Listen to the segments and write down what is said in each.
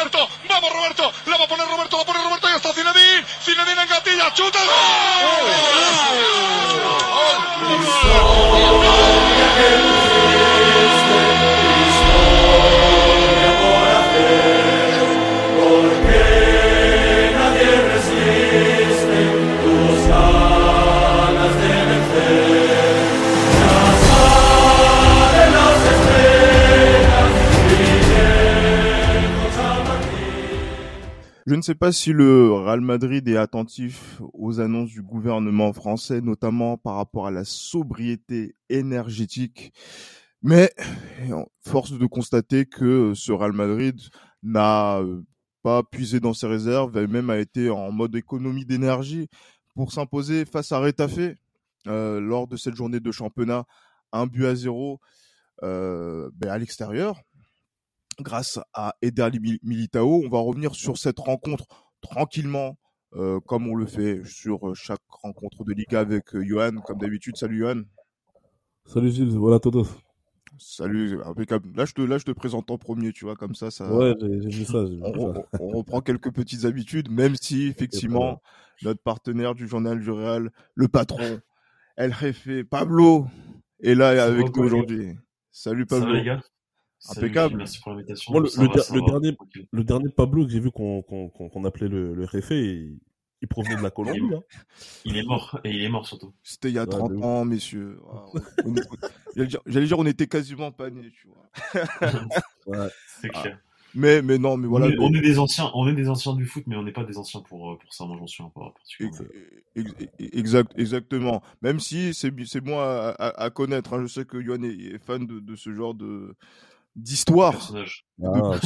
Roberto, vamos Roberto, la va a poner Roberto, la pone Roberto y está Zinedine, Zinedine en gatilla, chuta, Je ne sais pas si le Real Madrid est attentif aux annonces du gouvernement français, notamment par rapport à la sobriété énergétique. Mais force de constater que ce Real Madrid n'a euh, pas puisé dans ses réserves et même a été en mode économie d'énergie pour s'imposer face à Retafe euh, lors de cette journée de championnat, un but à zéro euh, ben à l'extérieur grâce à Eder Militao. On va revenir sur cette rencontre tranquillement, euh, comme on le fait sur euh, chaque rencontre de Liga avec euh, Johan, comme d'habitude. Salut Johan. Salut Gilles, voilà todos. Salut, impeccable. Là je, te, là, je te présente en premier, tu vois, comme ça. ça... Ouais, j'ai vu ça. On, on, on, reprend quelques petites habitudes, même si, effectivement, notre partenaire du journal du Real, le patron, El Jefe, Pablo, est là avec nous aujourd'hui. Salut Pablo. Ça va, les gars? Impeccable. Merci pour l'invitation. Bon, le, le, va, le dernier, le dernier Pablo que j'ai vu qu'on qu qu appelait le, le Réfé, il, il, provenait de la Colombie. Il, hein. il est mort, et il est mort surtout. C'était il y a 30 ouais, ans, messieurs. J'allais dire, on était quasiment pas nés, tu vois. ouais, c'est clair. Ah. Mais, mais non, mais voilà. On est, on est, des anciens, on est des anciens du foot, mais on n'est pas des anciens pour, pour ça. Moi, j'en suis un peu Exact, exactement. Même si c'est bon à, à, à connaître. Hein. Je sais que Yohan est, est fan de, de ce genre de, d'histoire. Ah,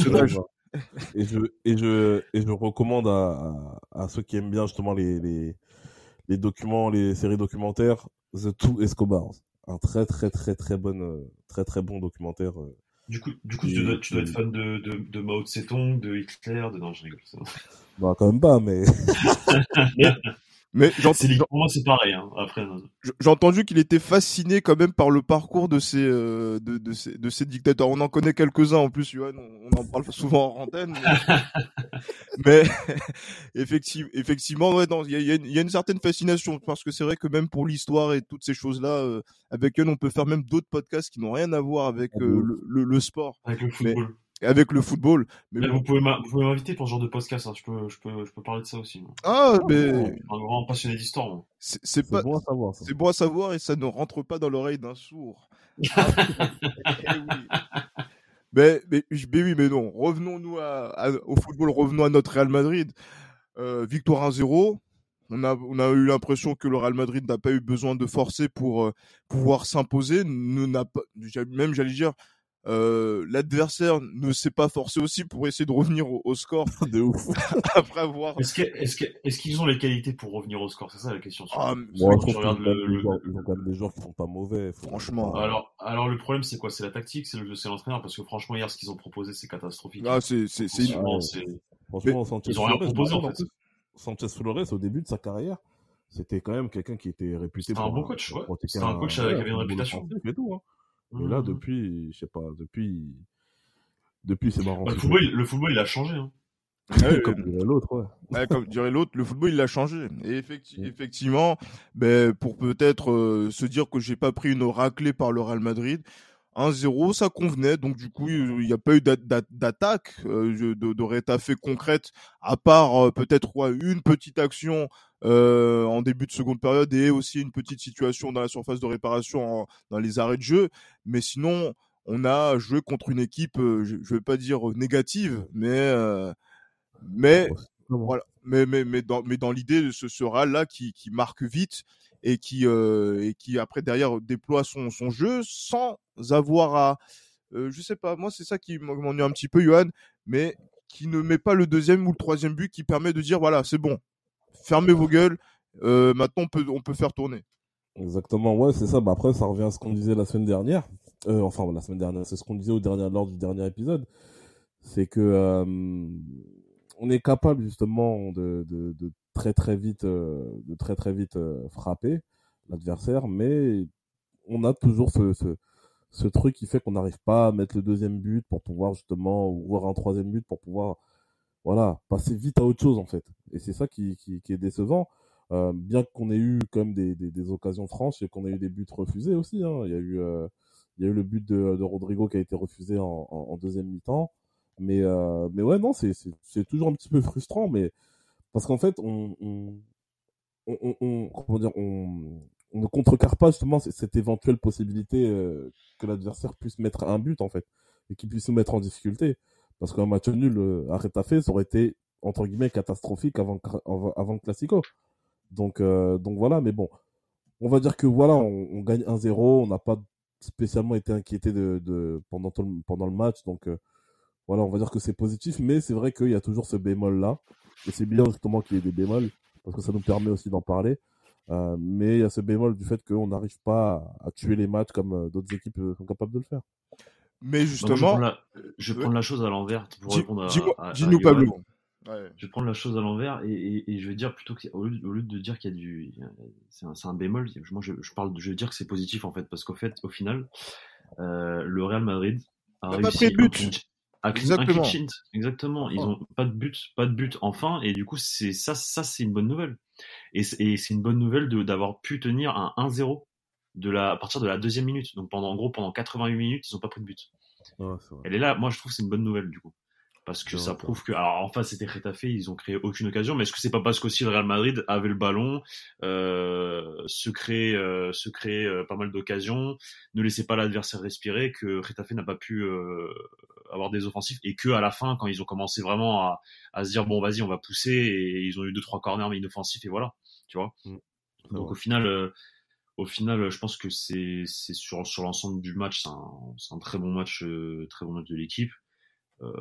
et je et je et je recommande à, à, à, ceux qui aiment bien justement les, les les documents les séries documentaires The Two Escobar un très très très très bon très très bon documentaire du coup du coup et, tu, dois, tu dois être fan de, de, de Mao Tse-tung de Hitler de non je rigole bah quand même pas mais Mais moi, c'est pareil. Hein. Après, j'ai entendu qu'il était fasciné quand même par le parcours de ces euh, de, de, ces, de ces dictateurs. On en connaît quelques-uns en plus, Johan. On en parle souvent en antenne. Mais, mais effectivement, effectivement, ouais, il y a, y a, une certaine fascination parce que c'est vrai que même pour l'histoire et toutes ces choses-là, euh, avec eux, on peut faire même d'autres podcasts qui n'ont rien à voir avec euh, le, le, le, sport. Avec le football. Mais, avec le football. Mais, mais bon. vous pouvez m'inviter pour ce genre de podcast. Hein. Je peux, je peux, je peux parler de ça aussi. Moi. Ah, mais un grand passionné d'histoire. C'est pas. bon à savoir. C'est bon à savoir et ça ne rentre pas dans l'oreille d'un sourd. ah, oui. mais, mais, mais, oui, mais non. Revenons-nous à, à, au football. Revenons à notre Real Madrid. Euh, victoire 1-0. On a, on a eu l'impression que le Real Madrid n'a pas eu besoin de forcer pour euh, pouvoir s'imposer. Même, j'allais dire, euh, l'adversaire ne s'est pas forcé aussi pour essayer de revenir au, au score. De ouf. Après avoir est-ce qu'ils est qu est qu ont les qualités pour revenir au score? C'est ça la question. Ah, moi, je regarde le, le, joueurs, ils ont quand même des joueurs qui sont pas mauvais franchement. alors alors le problème c'est quoi? C'est la tactique c'est le c'est l'entraîneur parce que franchement hier ce qu'ils ont proposé c'est catastrophique. Ah c'est c'est franchement, Sanchez ils ont rien proposé en fait. Sanchez Flores au début de sa carrière c'était quand même quelqu'un qui était réputé pour un bon coach ouais. c'était un coach qui avait une réputation. et tout hein. Et là, depuis, je sais pas, depuis, depuis c'est marrant. Bah, le, football, il, le football, il a changé. Hein. Ouais, comme dirait l'autre, ouais. ouais. Comme dirait l'autre, le football, il a changé. Et effecti effectivement, ben, pour peut-être euh, se dire que j'ai pas pris une raclée par le Real Madrid, 1-0, ça convenait. Donc du coup, il n'y a pas eu d'attaque euh, de, de rétafé concrète, à part euh, peut-être ouais, une petite action euh, en début de seconde période et aussi une petite situation dans la surface de réparation en, dans les arrêts de jeu. Mais sinon, on a joué contre une équipe, je, je vais pas dire négative, mais mais voilà, mais mais mais dans mais dans l'idée, ce sera là qui qui marque vite et qui euh, et qui après derrière déploie son son jeu sans avoir à euh, je sais pas moi c'est ça qui m'ennuie un petit peu Johan mais qui ne met pas le deuxième ou le troisième but qui permet de dire voilà c'est bon fermez vos gueules euh, maintenant on peut faire tourner. Exactement ouais c'est ça. Bah après ça revient à ce qu'on disait la semaine dernière. Euh, enfin la semaine dernière c'est ce qu'on disait au dernier lors du dernier épisode. C'est que euh, on est capable justement de, très très vite, de très très vite frapper l'adversaire, mais on a toujours ce, truc qui fait qu'on n'arrive pas à mettre le deuxième but pour pouvoir justement, ou voir un troisième but pour pouvoir voilà, passer vite à autre chose en fait. Et c'est ça qui, est décevant. Euh, bien qu'on ait eu même des, des, occasions franches et qu'on ait eu des buts refusés aussi. Hein. Il y a eu euh, il y a eu le but de, Rodrigo qui a été refusé en, deuxième mi-temps. Mais euh, mais ouais non c'est toujours un petit peu frustrant mais parce qu'en fait on on, on, on, on on ne contrecarre pas justement cette éventuelle possibilité que l'adversaire puisse mettre un but en fait et qu'il puisse nous mettre en difficulté. Parce qu'un match nul euh, à Retafe, ça aurait été entre guillemets catastrophique avant le Classico. Donc euh, donc voilà, mais bon, on va dire que voilà, on, gagne 1-0, on n'a pas spécialement été inquiété pendant le, match, donc euh, voilà, on va dire que c'est positif, mais c'est vrai qu'il y a toujours ce bémol là, et c'est bien justement qu'il y ait des bémols parce que ça nous permet aussi d'en parler. Mais il y a ce bémol du fait qu'on n'arrive pas à, tuer les matchs comme d'autres équipes sont capables de le faire. Mais justement, Moi, je vais prendre la, chose à l'envers pour dis, répondre à. Dis-nous, Pablo. Ouais. Je vais prendre la chose à l'envers et, et, et, je vais dire plutôt qu'au lieu, au lieu de dire qu'il y a du, c'est un, un, bémol. Moi, je, je, parle, je vais dire que c'est positif en fait parce qu'au fait, au final, euh, le Real Madrid a, réussi pas pris but. Un, exactement. Un exactement. Ils ont pas de but, pas de but enfin, et du coup, c'est ça, ça c'est une bonne nouvelle. Et c'est une bonne nouvelle d'avoir pu tenir un 1-0 de la, à partir de la deuxième minute. Donc pendant, en gros, pendant 88 minutes, ils n'ont pas pris de but. Elle est là, moi je trouve que c'est une bonne nouvelle du coup. Parce que ça prouve que, alors en face c'était Retafe, ils ont créé aucune occasion, mais est-ce que c'est pas parce qu'aussi le Real Madrid avait le ballon, euh, se crée, euh, se crée euh, pas mal d'occasions, ne laissait pas l'adversaire respirer, que Retafe n'a pas pu euh, avoir des offensifs et que à la fin, quand ils ont commencé vraiment à, à se dire bon vas-y on va pousser et ils ont eu deux trois corners mais inoffensifs et voilà, tu vois? Mmh. Donc au final, euh, au final, je pense que c'est sur sur l'ensemble du match, c'est un, un très bon match, euh, très bon match de l'équipe. Euh,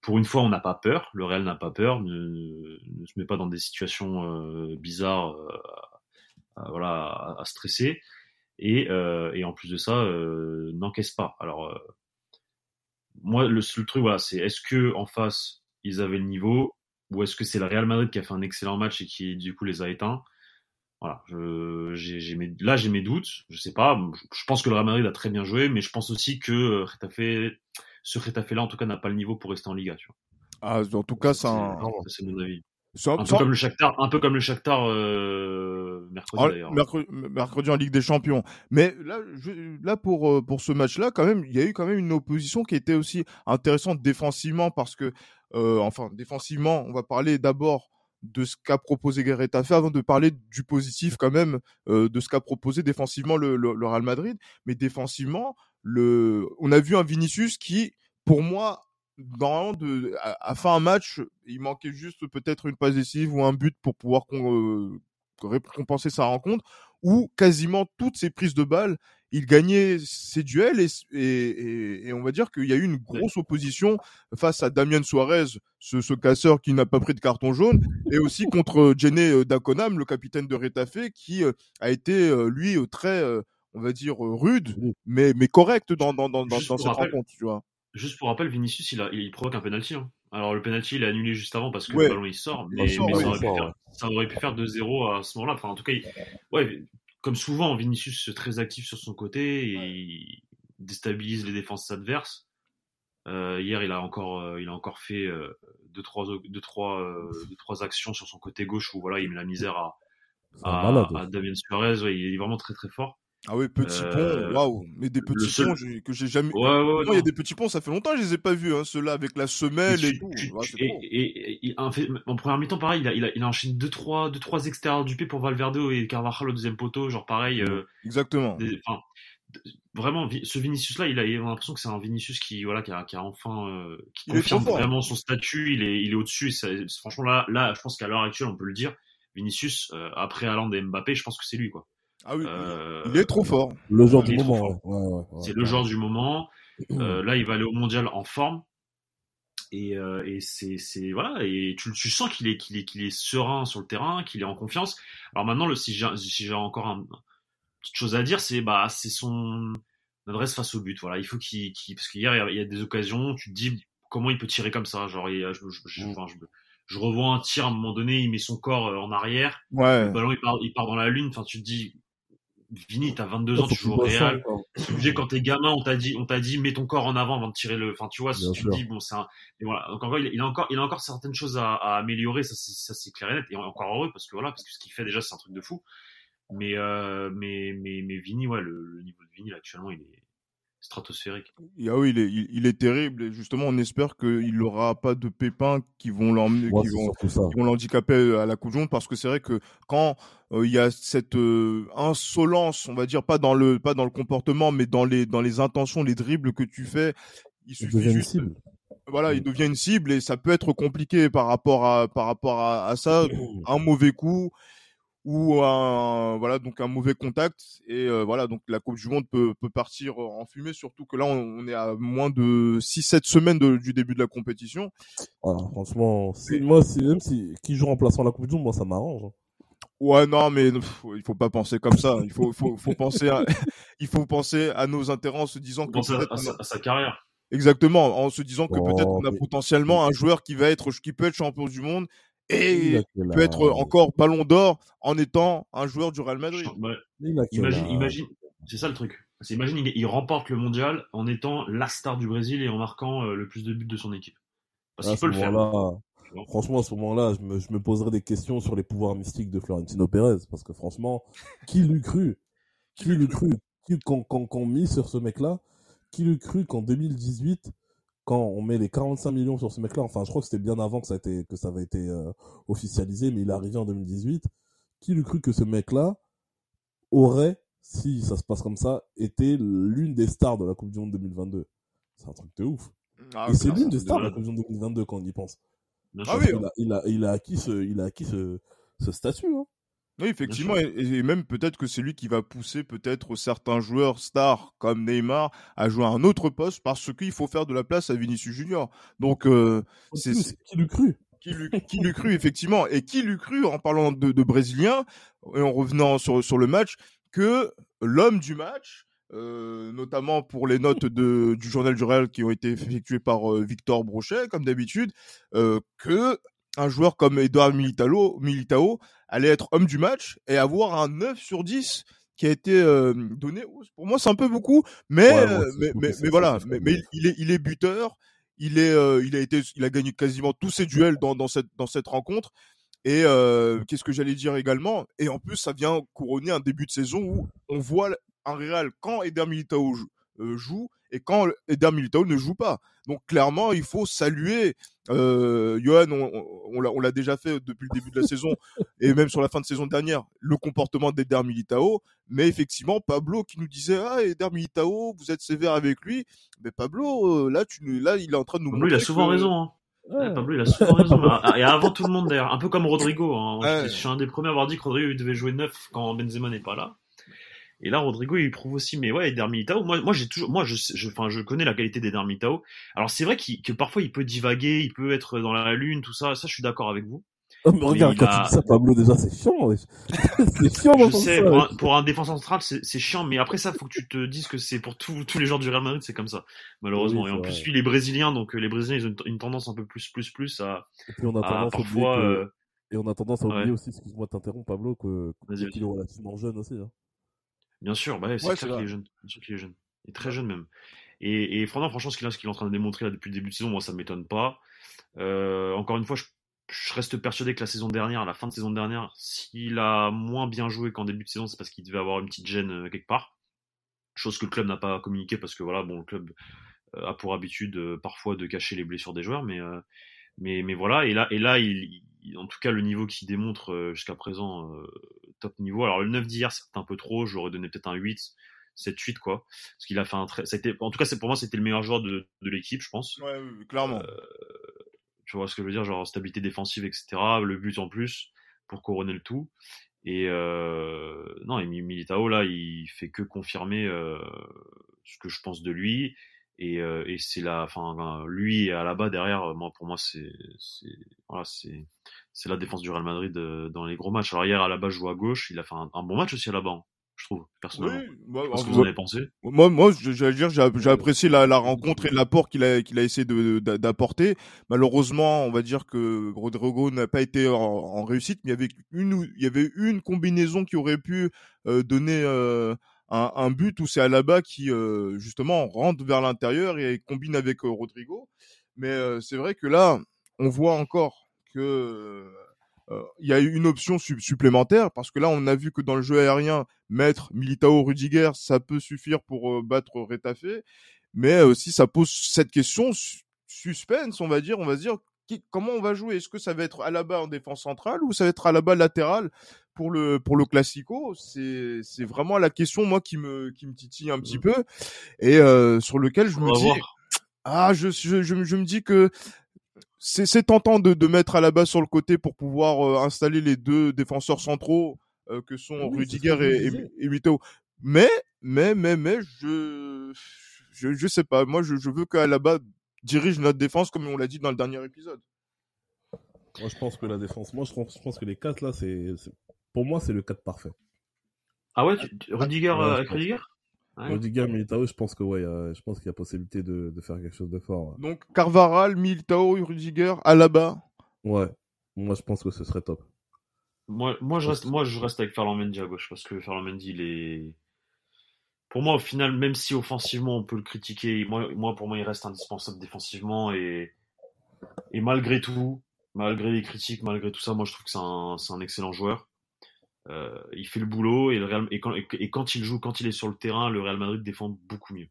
pour une fois, on n'a pas peur. Le Real n'a pas peur, ne, ne, se met pas dans des situations euh, bizarres, euh, à, voilà, à, à, stresser. Et, et en plus de ça, n'encaisse pas. Alors moi, le seul truc, voilà, c'est est-ce que en face ils avaient le niveau, ou est-ce que c'est le Real Madrid qui a fait un excellent match et qui du coup les a éteints? Voilà, je, j'ai, mes, là j'ai mes doutes, je sais pas. Je pense que le Real Madrid a très bien joué, mais je pense aussi que Retafe, ce Retafe là en tout cas n'a pas le niveau pour rester en Liga. Tu vois. Ah, en tout cas, c'est, un... c'est mon avis. Un, peu comme le Shakhtar, un peu comme le Shakhtar euh, mercredi ah, d'ailleurs. Mercredi, mercredi, en Ligue des Champions. Mais là, je, là pour pour ce match-là, quand même, il y a eu quand même une opposition qui était aussi intéressante défensivement parce que, euh, enfin, défensivement, on va parler d'abord de ce qu'a proposé Retafe avant de parler du positif quand même euh, de ce qu'a proposé défensivement le, Real Madrid. Mais défensivement, le, on a vu un Vinicius qui, pour moi, dans de, à, à fin un match, il manquait juste peut-être une passe décisive ou un but pour pouvoir euh, récompenser sa rencontre, où quasiment toutes ses prises de balles, il gagnait ses duels et, et, et on va dire qu'il y a eu une grosse opposition face à Damien Suarez, ce, ce casseur qui n'a pas pris de carton jaune, et aussi contre Jenny Daconam, le capitaine de Retafe, qui a été lui très, on va dire rude, mais mais correct dans dans dans, dans, dans cette rappel, rencontre, tu vois. Juste pour rappel, Vinicius, il, a, il provoque un penalty. Hein. Alors le penalty, il est annulé juste avant parce que ouais. le ballon il sort, mais, sort, mais ouais, ça, aurait sort, faire, ça, aurait pu faire, 2-0 à ce moment-là. Enfin, en tout cas, il, ouais, comme souvent, Vinicius est très actif sur son côté et il déstabilise les défenses adverses. Euh, hier, il a encore, euh, il a encore fait euh, deux trois, deux trois, euh, deux trois actions sur son côté gauche où voilà, il met la misère à, à, à Damien Suarez. Ouais, il est vraiment très très fort. Ah oui, petit Euh, pont, waouh, mais des petits seul- ponts que j'ai jamais. Ouais, ouais, ouais, Non, il y a des petits ponts, ça fait longtemps que je les ai pas vus, hein, ceux-là avec la semelle et tu- tout. tu- c'est et, et- et- en, fait, en première mi-temps, pareil, il a, il a, il a enchaîné deux trois, deux, trois extérieurs du pied pour Valverde et Carvajal au deuxième poteau, genre pareil. euh, Exactement. des- enfin, vraiment, ce Vinicius-là, il a, il a l'impression que c'est un Vinicius qui, voilà, qui a, qui a enfin, euh, qui Il confirme vraiment son statut. Il est, il est au-dessus. Et franchement, là, là, je pense qu'à l'heure actuelle, on peut le dire. Vinicius, euh, après Haaland et Mbappé, je pense que c'est lui, quoi. Ah oui, Euh, il est trop fort. Le genre du moment, ouais. ouais, ouais, c'est le joueur du moment. Mmh. Euh, là, il va aller au mondial en forme. Et, euh, et c'est, c'est voilà, et tu, tu sens qu'il est, qu'il est, qu'il est serein sur le terrain, qu'il est en confiance. Alors maintenant, le, si j'ai, si j'ai encore un, une petite chose à dire, c'est bah, c'est son adresse face au but. Voilà, il faut qu'il, qu'il parce qu'hier il y, a, il y a des occasions, tu te dis comment il peut tirer comme ça. Genre, il je, je, je, enfin, je, je revois un tir à un moment donné, il met son corps euh, en arrière, Ouais. le ballon il part, il part dans la lune. Enfin, tu te dis Vini, t'as 22 ans, tu joues au Real. C'est obligé quand t'es gamin, on t'a dit, on t'a dit, mets ton corps en avant avant de tirer le. Enfin, tu vois, si tu dis, bon, c'est un. Et voilà. Donc encore, il, a encore, il a encore certaines choses à, à améliorer. Ça, ça c'est clair et net. Et encore heureux parce que voilà, parce que ce qu'il fait déjà, c'est un truc de fou. Mais, euh, mais, mais, mais Vini, ouais, le, le niveau de Vini là, actuellement, il est stratosphérique. Ah oui, il est, il, est terrible. Et justement, on espère qu'il n'aura pas de pépins qui vont l'emmener, qui, vont, qui vont l'handicaper à la Coupe du Monde, parce que c'est vrai que quand euh, il y a cette euh, insolence, on va dire pas dans le pas dans le comportement, mais dans les dans les intentions, les dribbles que tu fais, il suffit juste. Une cible. Voilà, il devient une cible et ça peut être compliqué par rapport à par rapport à, à ça. un mauvais coup, ou un voilà donc un mauvais contact et euh, voilà donc la Coupe du Monde peut, peut partir en fumée surtout que là on, est à moins de 6 7 semaines du début de la compétition. Ah, franchement, moi si, même si qui joue remplaçant la Coupe du Monde, moi ça m'arrange. Hein. Ouais non mais il faut pas penser comme ça, il faut faut, faut penser à, il faut penser à nos intérêts en se disant que à, sa, carrière. Exactement, en se disant que peut-être on a potentiellement un joueur qui va être qui peut être champion du monde et peut être encore ballon d'or en étant un joueur du Real Madrid. imagine, imagine, c'est ça le truc. Imagine, il, remporte le mondial en étant la star du Brésil et en marquant euh, le plus de buts de son équipe. Parce qu'il peut le faire. Franchement, à ce moment-là, je me, je me poserais des questions sur les pouvoirs mystiques de Florentino Pérez. Parce que franchement, qui l'eût cru? Qui l'eût cru? Quand, quand mis sur ce mec-là, qui l'eût cru qu'en 2018, quand on met les 45 millions sur ce mec-là, enfin, je crois que c'était bien avant que ça, a été, que ça avait été euh, officialisé, mais il est arrivé en 2018. Qui l'eût cru que ce mec-là aurait, si ça se passe comme ça, été l'une des stars de la Coupe du Monde 2022 C'est un truc de ouf. Ah, Et c'est l'une des stars de la Coupe du Monde 2022 quand on y pense. Ah oui, il, a, il, a, acquis ce, il a acquis ce, ce statut. Hein. Oui, effectivement, et, même peut-être que c'est lui qui va pousser peut-être certains joueurs stars comme Neymar à jouer à un autre poste parce qu'il faut faire de la place à Vinicius Junior. Donc euh, c'est qui l'eût cru? Qui l'eût cru effectivement. Et qui l'eût cru en parlant de, de Brésiliens et en revenant sur sur le match que l'homme du match euh, notamment pour les notes de, du journal du Real qui ont été effectuées par euh, Victor Brochet, comme d'habitude, euh, que un joueur comme Edouard Militao, Militao allait être homme du match et avoir un 9 sur 10 qui a été euh, donné. Pour moi, c'est un peu beaucoup, mais euh, mais, mais, mais voilà, mais, mais, il est il est buteur, il est euh, il a été il a gagné quasiment tous ses duels dans dans cette dans cette rencontre. Et qu'est-ce que j'allais dire également? Et en plus, ça vient couronner un début de saison où on voit un Real quand Eder Militao joue et quand Eder Militao ne joue pas. Donc clairement, il faut saluer euh, Johan, on, on l'a déjà fait depuis le début de la saison et même sur la fin de saison dernière, le comportement d'Eder Militao. Mais effectivement, Pablo qui nous disait ah Eder Militao, vous êtes sévère avec lui. Mais Pablo, euh, là, tu, là, il est en train de nous. Pablo, il a souvent raison. Hein. Pablo, il a souvent raison. et avant tout le monde d'ailleurs, un peu comme Rodrigo. Hein. Je suis un des premiers à avoir dit que Rodrigo devait jouer neuf quand Benzema n'est pas là. Et là, Rodrigo, il prouve aussi, mais ouais, Eder Militao, moi, moi, j'ai toujours, moi, je, je, enfin, je connais la qualité d'Eder Militao. Alors, c'est vrai que parfois, il peut divaguer, il peut être dans la lune, tout ça. Ça, je suis d'accord avec vous. Oh, mais regarde, quand tu dis ça, Pablo, déjà, c'est chiant. c'est chiant, Je sais, pour un, pour un, défenseur central, c'est chiant, mais après ça, faut que tu te dises que c'est pour tous tous les joueurs du Real Madrid, c'est comme ça, malheureusement. et en plus, lui, les Brésiliens, donc euh, les Brésiliens, ils ont une, tendance un peu plus, plus, plus à. Et puis, on a tendance parfois. Euh, et on a tendance à oublier aussi, excuse-moi de t'interrompre, Pablo, que, qu'il est relativement jeune aussi. Hein. Bien sûr, bah, c'est clair qu'il est jeune. Bien sûr qu'il est jeune. Il est très jeune même. Et, et franchement, ce qu'il est en train de démontrer là, depuis le début de saison, moi, ça ne m'étonne pas. Euh, encore une fois, je, reste persuadé que la saison dernière, à la fin de saison dernière, s'il a moins bien joué qu'en début de saison, c'est parce qu'il devait avoir une petite gêne euh, quelque part. Chose que le club n'a pas communiqué parce que voilà, bon, le club euh, a pour habitude parfois de cacher les blessures des joueurs, mais, mais, mais voilà. Et là, et là il, en tout cas, le niveau qu'il démontre jusqu'à présent, top niveau. Alors le 9 d'hier, c'est un peu trop, j'aurais donné peut-être un 8, 7, 8 quoi. Parce qu'il a fait un très, c'était, en tout cas, c'est pour moi, c'était le meilleur joueur de, de l'équipe, je pense. Ouais, clairement. Euh, tu vois ce que je veux dire, genre stabilité défensive, etc. Le but en plus pour couronner le tout. Et euh, non, et Militao là, il fait que confirmer euh, ce que je pense de lui. Et, euh, et c'est la, enfin, lui à la bas derrière, moi pour moi c'est, c'est, voilà, c'est, c'est la défense du Real Madrid euh, dans les gros matchs. Alors hier à la base je joue à gauche, il a fait un, bon match aussi à la bas. Hein. je trouve, personnellement. Oui, pas ce que vous en avez pensé. Moi, moi, j'allais dire, j'ai apprécié la, la rencontre et l'apport qu'il a, qu'il a essayé de- d'a- d'apporter. Malheureusement, on va dire que Rodrigo n'a pas été en, en réussite, mais il y avait une, il y avait une combinaison qui aurait pu euh, donner euh, un, un but où c'est Alaba qui euh, justement rentre vers l'intérieur et combine avec euh, Rodrigo. Mais euh, c'est vrai que là, on voit encore que euh, il y a une option sup- supplémentaire parce que là, on a vu que dans le jeu aérien, mettre Militao Rudiger, ça peut suffire pour battre Retafe. Mais aussi, ça pose cette question su- suspense, on va dire. On va se dire qui- comment on va jouer? Est-ce que ça va être Alaba en défense centrale ou ça va être Alaba latéral? Pour le pour le Classico C'est c'est vraiment la question moi qui me qui me titille un petit peu et euh, sur lequel je On me dis voir. ah je je je, me- je me dis que c'est c'est tentant de, de mettre Alaba sur le côté pour pouvoir euh, installer les deux défenseurs centraux euh, que sont Oui, Rudiger et, et, et Militao. Mais mais mais mais je je je sais pas. Moi je, je veux que Alaba dirige notre défense comme on l'a dit dans le dernier épisode. Moi, je pense que la défense, moi, je pense, je pense que les quatre là, c'est, c'est- pour moi, c'est le 4 parfait. Ah ouais, tu- Rudiger Ouais, euh, avec pense. Rudiger? Ouais. Rudiger, Militao, je pense que ouais, euh, je pense qu'il y a possibilité de, de faire quelque chose de fort. ouais. Donc Carvaral, Militao, Rudiger, Alaba? Ouais. Moi, je pense que ce serait top. Moi, moi, je reste, moi, je reste avec Ferland Mendy à gauche parce que Ferland Mendy, il est. Pour moi, au final, même si offensivement on peut le critiquer, moi, moi pour moi, il reste indispensable défensivement et, et malgré tout, malgré les critiques, malgré tout ça, moi, je trouve que c'est un, c'est un excellent joueur. Euh, il fait le boulot et, le Real, et, quand, et, et quand il joue, quand il est sur le terrain, le Real Madrid défend beaucoup mieux.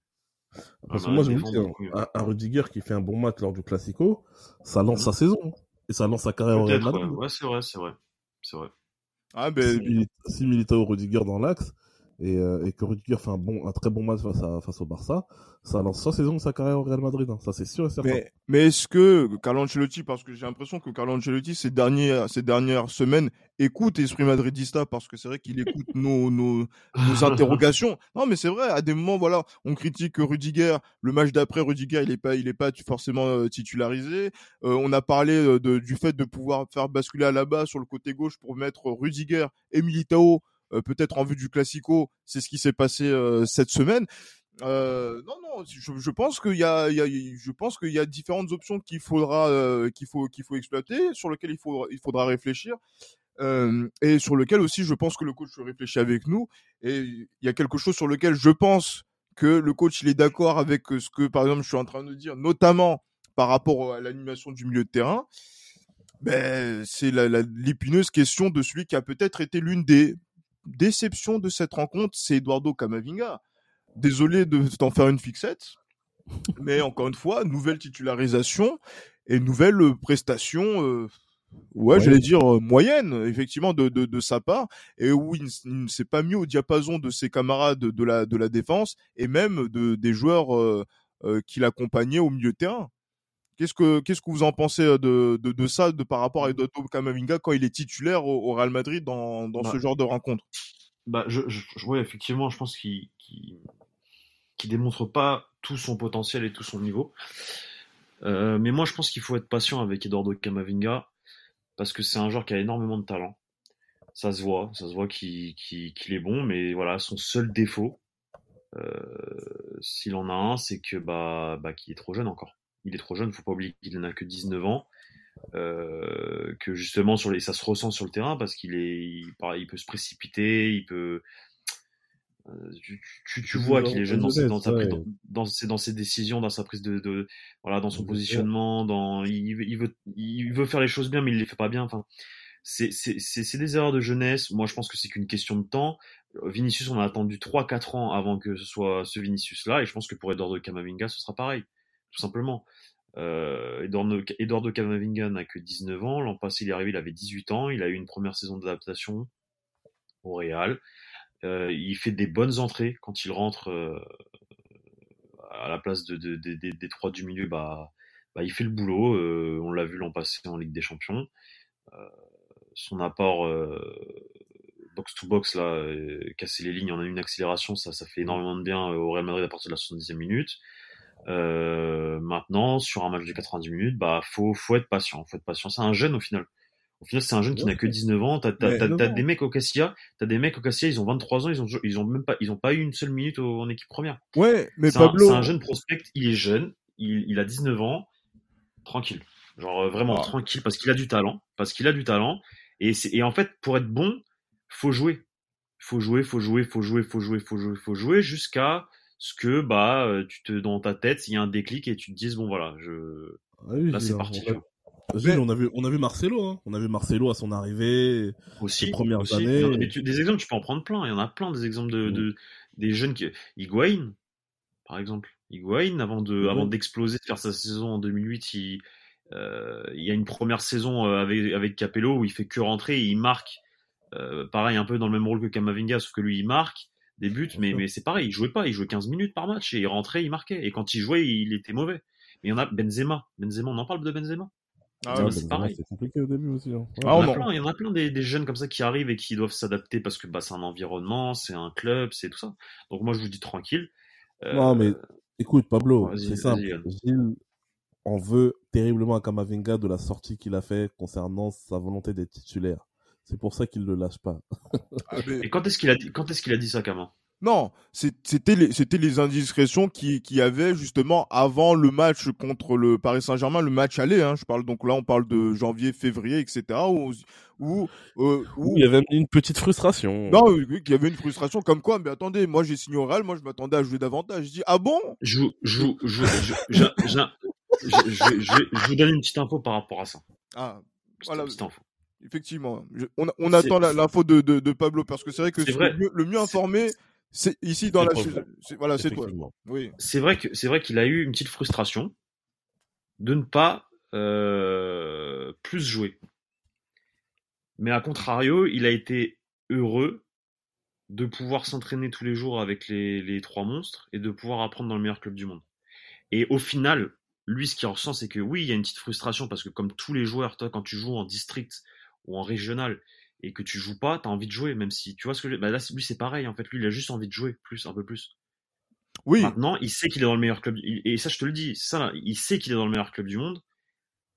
Parce que moi, je me dis, un, un Rudiger qui fait un bon match lors du Classico, ça lance Mhm. sa saison. Et ça lance sa carrière au Real ouais, Madrid. ouais, c'est vrai, c'est vrai, c'est vrai. Ah Si, ben si Militao Rudiger dans l'axe, et, euh, et que Rudiger fait un bon, un très bon match face, à, face au Barça, ça lance sa saison, sa carrière au Real Madrid. hein. Ça, c'est sûr et certain. Mais, mais est-ce que Carlo Ancelotti, parce que j'ai l'impression que Carlo Ancelotti, ces dernières, ces dernières semaines, écoute Esprit Madridista, parce que c'est vrai qu'il écoute nos, nos, nos interrogations. Non, mais c'est vrai, à des moments, voilà, on critique Rudiger. Le match d'après, Rudiger, il est pas, il est pas forcément euh, titularisé. Euh, on a parlé de, du fait de pouvoir faire basculer à la bas sur le côté gauche pour mettre Rudiger et Militao, peut-être en vue du Classico. C'est ce qui s'est passé euh, cette semaine. Euh, non, non, je, pense qu'il y a, il y a, je pense y a différentes options qu'il faudra, euh, qu'il faut, qu'il faut exploiter, sur lesquelles il faut, il faudra réfléchir, euh, et sur lequel aussi, je pense que le coach réfléchit avec nous. Et il y a quelque chose sur lequel je pense que le coach il est d'accord avec ce que, par exemple, je suis en train de dire, notamment par rapport à l'animation du milieu de terrain. Ben, c'est l'épineuse question de celui qui a peut-être été l'une des déceptions de cette rencontre, c'est Eduardo Camavinga. Désolé de t'en faire une fixette, mais encore une fois, nouvelle titularisation et nouvelle euh, prestation, euh, ouais, Ouais. j'allais dire euh, moyenne, effectivement, de, de, de sa part, et où il, ne s'est pas mis au diapason de ses camarades de la, de la défense et même de, des joueurs euh, euh, qui l'accompagnaient au milieu de terrain. Qu'est-ce que, qu'est-ce que vous en pensez euh, de, de, de ça, de par rapport à Eduardo Camavinga quand il est titulaire au, au Real Madrid dans, dans Bah. ce genre de rencontre? Bah, je, je, je- ouais, effectivement, je pense qu'il qu'il démontre pas tout son potentiel et tout son niveau. Euh, mais moi, je pense qu'il faut être patient avec Eduardo Camavinga parce que c'est un joueur qui a énormément de talent. Ça se voit, ça se voit qu'il est bon, mais voilà, son seul défaut, euh, s'il en a un, c'est que bah, bah qu'il est trop jeune encore. Il est trop jeune, faut pas oublier qu'il n'a que 19 ans. Euh, que justement sur les, ça se ressent sur le terrain parce qu'il est, il, il peut se précipiter, il peut, euh, tu, tu, tu vois qu'il est jeune dans, ses- dans, sa prise- dans, dans ses, dans ses décisions, dans sa prise de, de voilà, dans son positionnement, dans, il, veut- il veut, il veut faire les choses bien, mais il les fait pas bien. Enfin, c'est, des erreurs de jeunesse. Moi, je pense que c'est qu'une question de temps. Vinicius, on a attendu 3-4 ans avant que ce soit ce Vinicius-là, et je pense que pour Eduardo Camavinga, ce sera pareil, tout simplement. Euh, Eduardo Camavinga n'a que 19 ans. L'an passé, il est arrivé, il avait 18 ans. Il a eu une première saison d'adaptation au Real. Euh, il fait des bonnes entrées quand il rentre euh, à la place de, de- de- de- des trois du milieu. Bah, bah, il fait le boulot. Euh, on l'a vu l'an passé en Ligue des Champions. Son apport box to box là, casser les lignes, a une accélération, ça, ça fait énormément de bien au Real Madrid à partir de la 70e minute. Euh, maintenant, sur un match de 90 minutes, bah faut faut être patient, faut être patient. C'est un jeune au final. Au final, c'est un jeune qui n'a que 19 ans. T'as, t'as, t'as, des mecs au Cassia, t'as des mecs au Cassia, ils ont 23 ans, ils ont, ils ont même pas, ils ont pas eu une seule minute en équipe première. Ouais, mais c'est, un, Pablo. c'est un jeune prospect, il est jeune, il, il a 19 ans, tranquille. Genre euh, vraiment Ah. tranquille parce qu'il a du talent, parce qu'il a du talent. Et, c'est, et en fait, pour être bon, faut jouer. Faut jouer, faut jouer, faut jouer, faut jouer, faut jouer, faut jouer jusqu'à ce que, bah, euh, tu te, dans ta tête, il y a un déclic et tu te dises, bon voilà, je, Ah oui, là c'est parti. on a- vois. Gilles, Mais- on a vu, on a vu Marcelo, hein. On a vu Marcelo à son arrivée. aussi, les premières aussi. années. Mais tu- des exemples, tu peux en prendre plein. Il y en a plein des exemples de, de- des jeunes qui, Higuain, par exemple. Higuain, avant de, avant d'exploser, de faire sa saison en 2008, il, euh, il y a une première saison euh, avec, avec Capello où il fait que rentrer et il marque. euh, pareil, un peu dans le même rôle que Kamavinga, sauf que lui, il marque des buts, mais, c'est pareil, il jouait pas, il jouait 15 minutes par match et il rentrait, il marquait. Et quand il jouait, il était mauvais. Mais il y en a Benzema. Benzema, on en parle de Benzema? Ah, ouais, c'est pareil. c'est compliqué au début aussi. Hein. Ah, Il y on en a en- plein, il y en a plein des, des jeunes comme ça qui arrivent et qui doivent s'adapter parce que bah, c'est un environnement, c'est un club, c'est tout ça. Donc moi je vous dis tranquille. Euh, Non, mais écoute, Pablo, c'est simple. Gilles en veut terriblement à Kamavinga de la sortie qu'il a fait concernant sa volonté d'être titulaire. C'est pour ça qu'il ne le lâche pas. Ah, mais- Et quand est-ce qu'il a dit, quand est-ce qu'il a dit ça, Kama Non, c'est- c'était les, c'était les indiscrétions qui, qui avaient justement avant le match contre le Paris Saint-Germain, le match aller. Hein, je parle donc là, on parle de janvier, février, etc. Où, où, euh, où- Il y avait une petite frustration. non, oui, oui, qu'il y avait une frustration comme quoi. Mais attendez, moi j'ai signé au Real, moi je m'attendais à jouer davantage. Je dis ah bon? Je vous, je, vous- je, vous donne une petite info par rapport à ça. Ah, Voilà. petite info. Effectivement. Je- on, attend l'info de, de, de Pablo parce que c'est vrai que vrai. le mieux, le mieux informé, c'est ici dans la. Voilà, c'est toi. Oui. C'est vrai que c'est vrai qu'il a eu une petite frustration de ne pas euh, plus jouer. Mais à contrario, il a été heureux de pouvoir s'entraîner tous les jours avec les, les trois monstres et de pouvoir apprendre dans le meilleur club du monde. Et au final, lui, ce qu'il ressent, c'est que oui, il y a une petite frustration parce que comme tous les joueurs, toi, quand tu joues en district ou en régional et que tu joues pas, tu as envie de jouer, même si tu vois ce que je... bah là, lui, c'est pareil. En fait, lui, il a juste envie de jouer plus, un peu plus. Oui. Maintenant, il sait qu'il est dans le meilleur club. Et ça, je te le dis, ça, là, il sait qu'il est dans le meilleur club du monde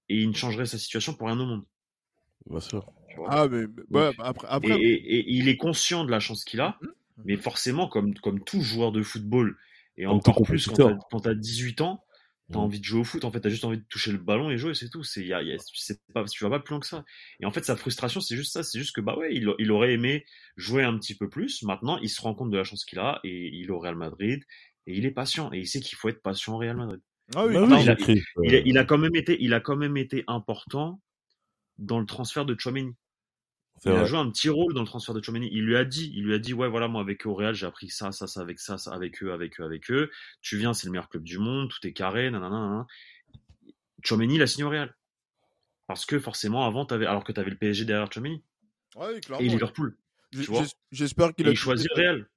et il ne changerait sa situation pour rien au monde. Bien sûr. Ah, mais ouais, après. et, après... et- et il est conscient de la chance qu'il a, Mhm. mais forcément, comme, comme tout joueur de football, et Comme encore plus quand t'as- t'as 18 ans, t'as Mhm. envie de jouer au foot. En fait, t'as juste envie de toucher le ballon et jouer, c'est tout. C'est, y a, y a- c'est pas, tu vas pas plus loin que ça. Et en fait, sa frustration, c'est juste ça. C'est juste que, bah ouais, il, il aurait aimé jouer un petit peu plus. Maintenant, il se rend compte de la chance qu'il a et il est au Real Madrid et il est patient et il sait qu'il faut être patient au Real Madrid. Ah oui. Bah oui, il a- écrit, Il, a, euh, il a quand même été, il a quand même été important dans le transfert de Chouameni. Il a joué un petit rôle dans le transfert de Chouameni. Il lui a dit, il lui a dit, ouais, voilà, moi avec eux au Real, j'ai appris ça, ça, ça avec ça, ça avec eux, avec eux, avec eux. Tu viens, c'est le meilleur club du monde, tout est carré, nanana. nanana. Chouameni, il a signé au Real. Parce que forcément, avant, alors que tu avais le PSG derrière Chouameni Ouais, et clairement. Liverpool. J'espère qu'il a il choisit touché- le Real.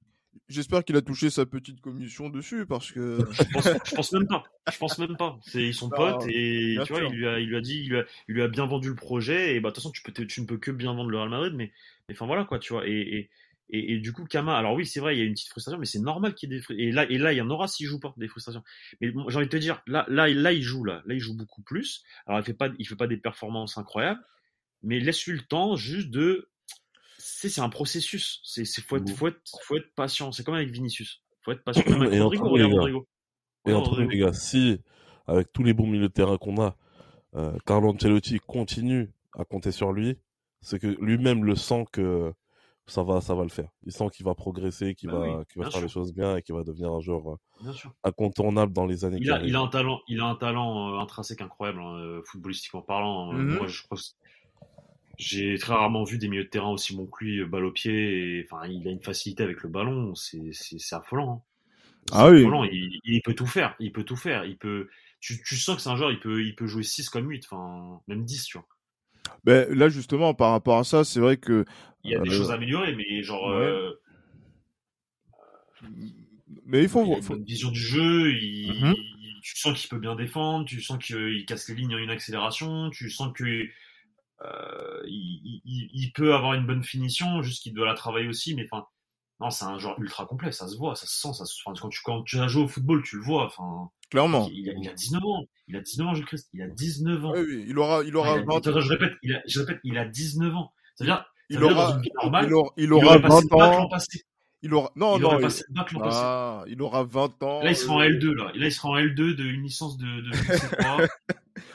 J'espère qu'il a touché sa petite commission dessus parce que. Je pense, je pense même pas. Je pense même pas. C'est, ils sont Non, potes et tu vois, il lui, a, il lui a dit, il lui a, il lui a bien vendu le projet et bah, de toute façon, tu, peux, tu ne peux que bien vendre le Real Madrid, mais, mais enfin voilà quoi, tu vois. Et, et, et, et du coup, Kama, alors oui, c'est vrai, il y a une petite frustration, mais c'est normal qu'il y ait des frustrations. Et là, et là, il y en aura s'il joue pas, des frustrations. Mais bon, j'ai envie de te dire, là, là, là, il joue, là. Là, il joue beaucoup plus. Alors, il fait pas, il fait pas des performances incroyables, mais laisse-lui le temps juste de. C'est, un processus. C'est, faut être, faut être, faut être patient. C'est comme avec Vinicius. Faut être patient. Avec Et Rodrigo, entre. Rodrigo. Et entre Rodrigo. les gars, si, avec tous les bons milieux de terrain qu'on a, euh, Carlo Ancelotti continue à compter sur lui, c'est que lui-même le sent que ça va, ça va le faire. Il sent qu'il va progresser, qu'il Bah va, oui, va faire sûr. les choses bien et qu'il va devenir un joueur euh, Bien incontournable dans les années Il qui a, arrivent. il a un talent, il a un talent euh, intrinsèque incroyable, hein, footballistiquement parlant. Euh, Mhm. Moi, je pense, j'ai très rarement vu des milieux de terrain aussi bons que lui, euh, balle au pied. Et, enfin, il a une facilité avec le ballon, c'est, affolant. hein. Ah oui. affolant. Il, il peut tout faire, il peut tout faire. Il peut, tu, tu sens que c'est un joueur, il peut, il peut jouer 6 comme 8, enfin, même 10, tu vois. Ben, là, justement, par rapport à ça, c'est vrai que. Il y a des Euh, choses à améliorer, mais genre, ouais. euh, Mais il faut. il a une faut- vision du jeu, il, Mhm. il- tu sens qu'il peut bien défendre, tu sens qu'il casse les lignes en une accélération, tu sens que euh, il, il- il peut avoir une bonne finition, juste qu'il doit la travailler aussi, mais enfin, non, c'est un joueur ultra complet, ça se voit, ça se sent, ça se, quand tu quand tu as joué au football, tu le vois, enfin, Clairement. Il a, il a 19 ans. Il a 19 ans, Jules Christ. Il a 19 ans. Oui, oui, il aura, il aura Ah, il a- 20 attends, je répète, il a, je répète, il a 19 ans. C'est-à-dire, il aura, normale, il aura, il aura aurait passé 20 le bac l'an ans. Il aura, non, il non, il- passé ah, il aura 20 ans. Là, il sera en euh, L2, là. Là, il sera en L2 de une licence de, de je ne sais quoi.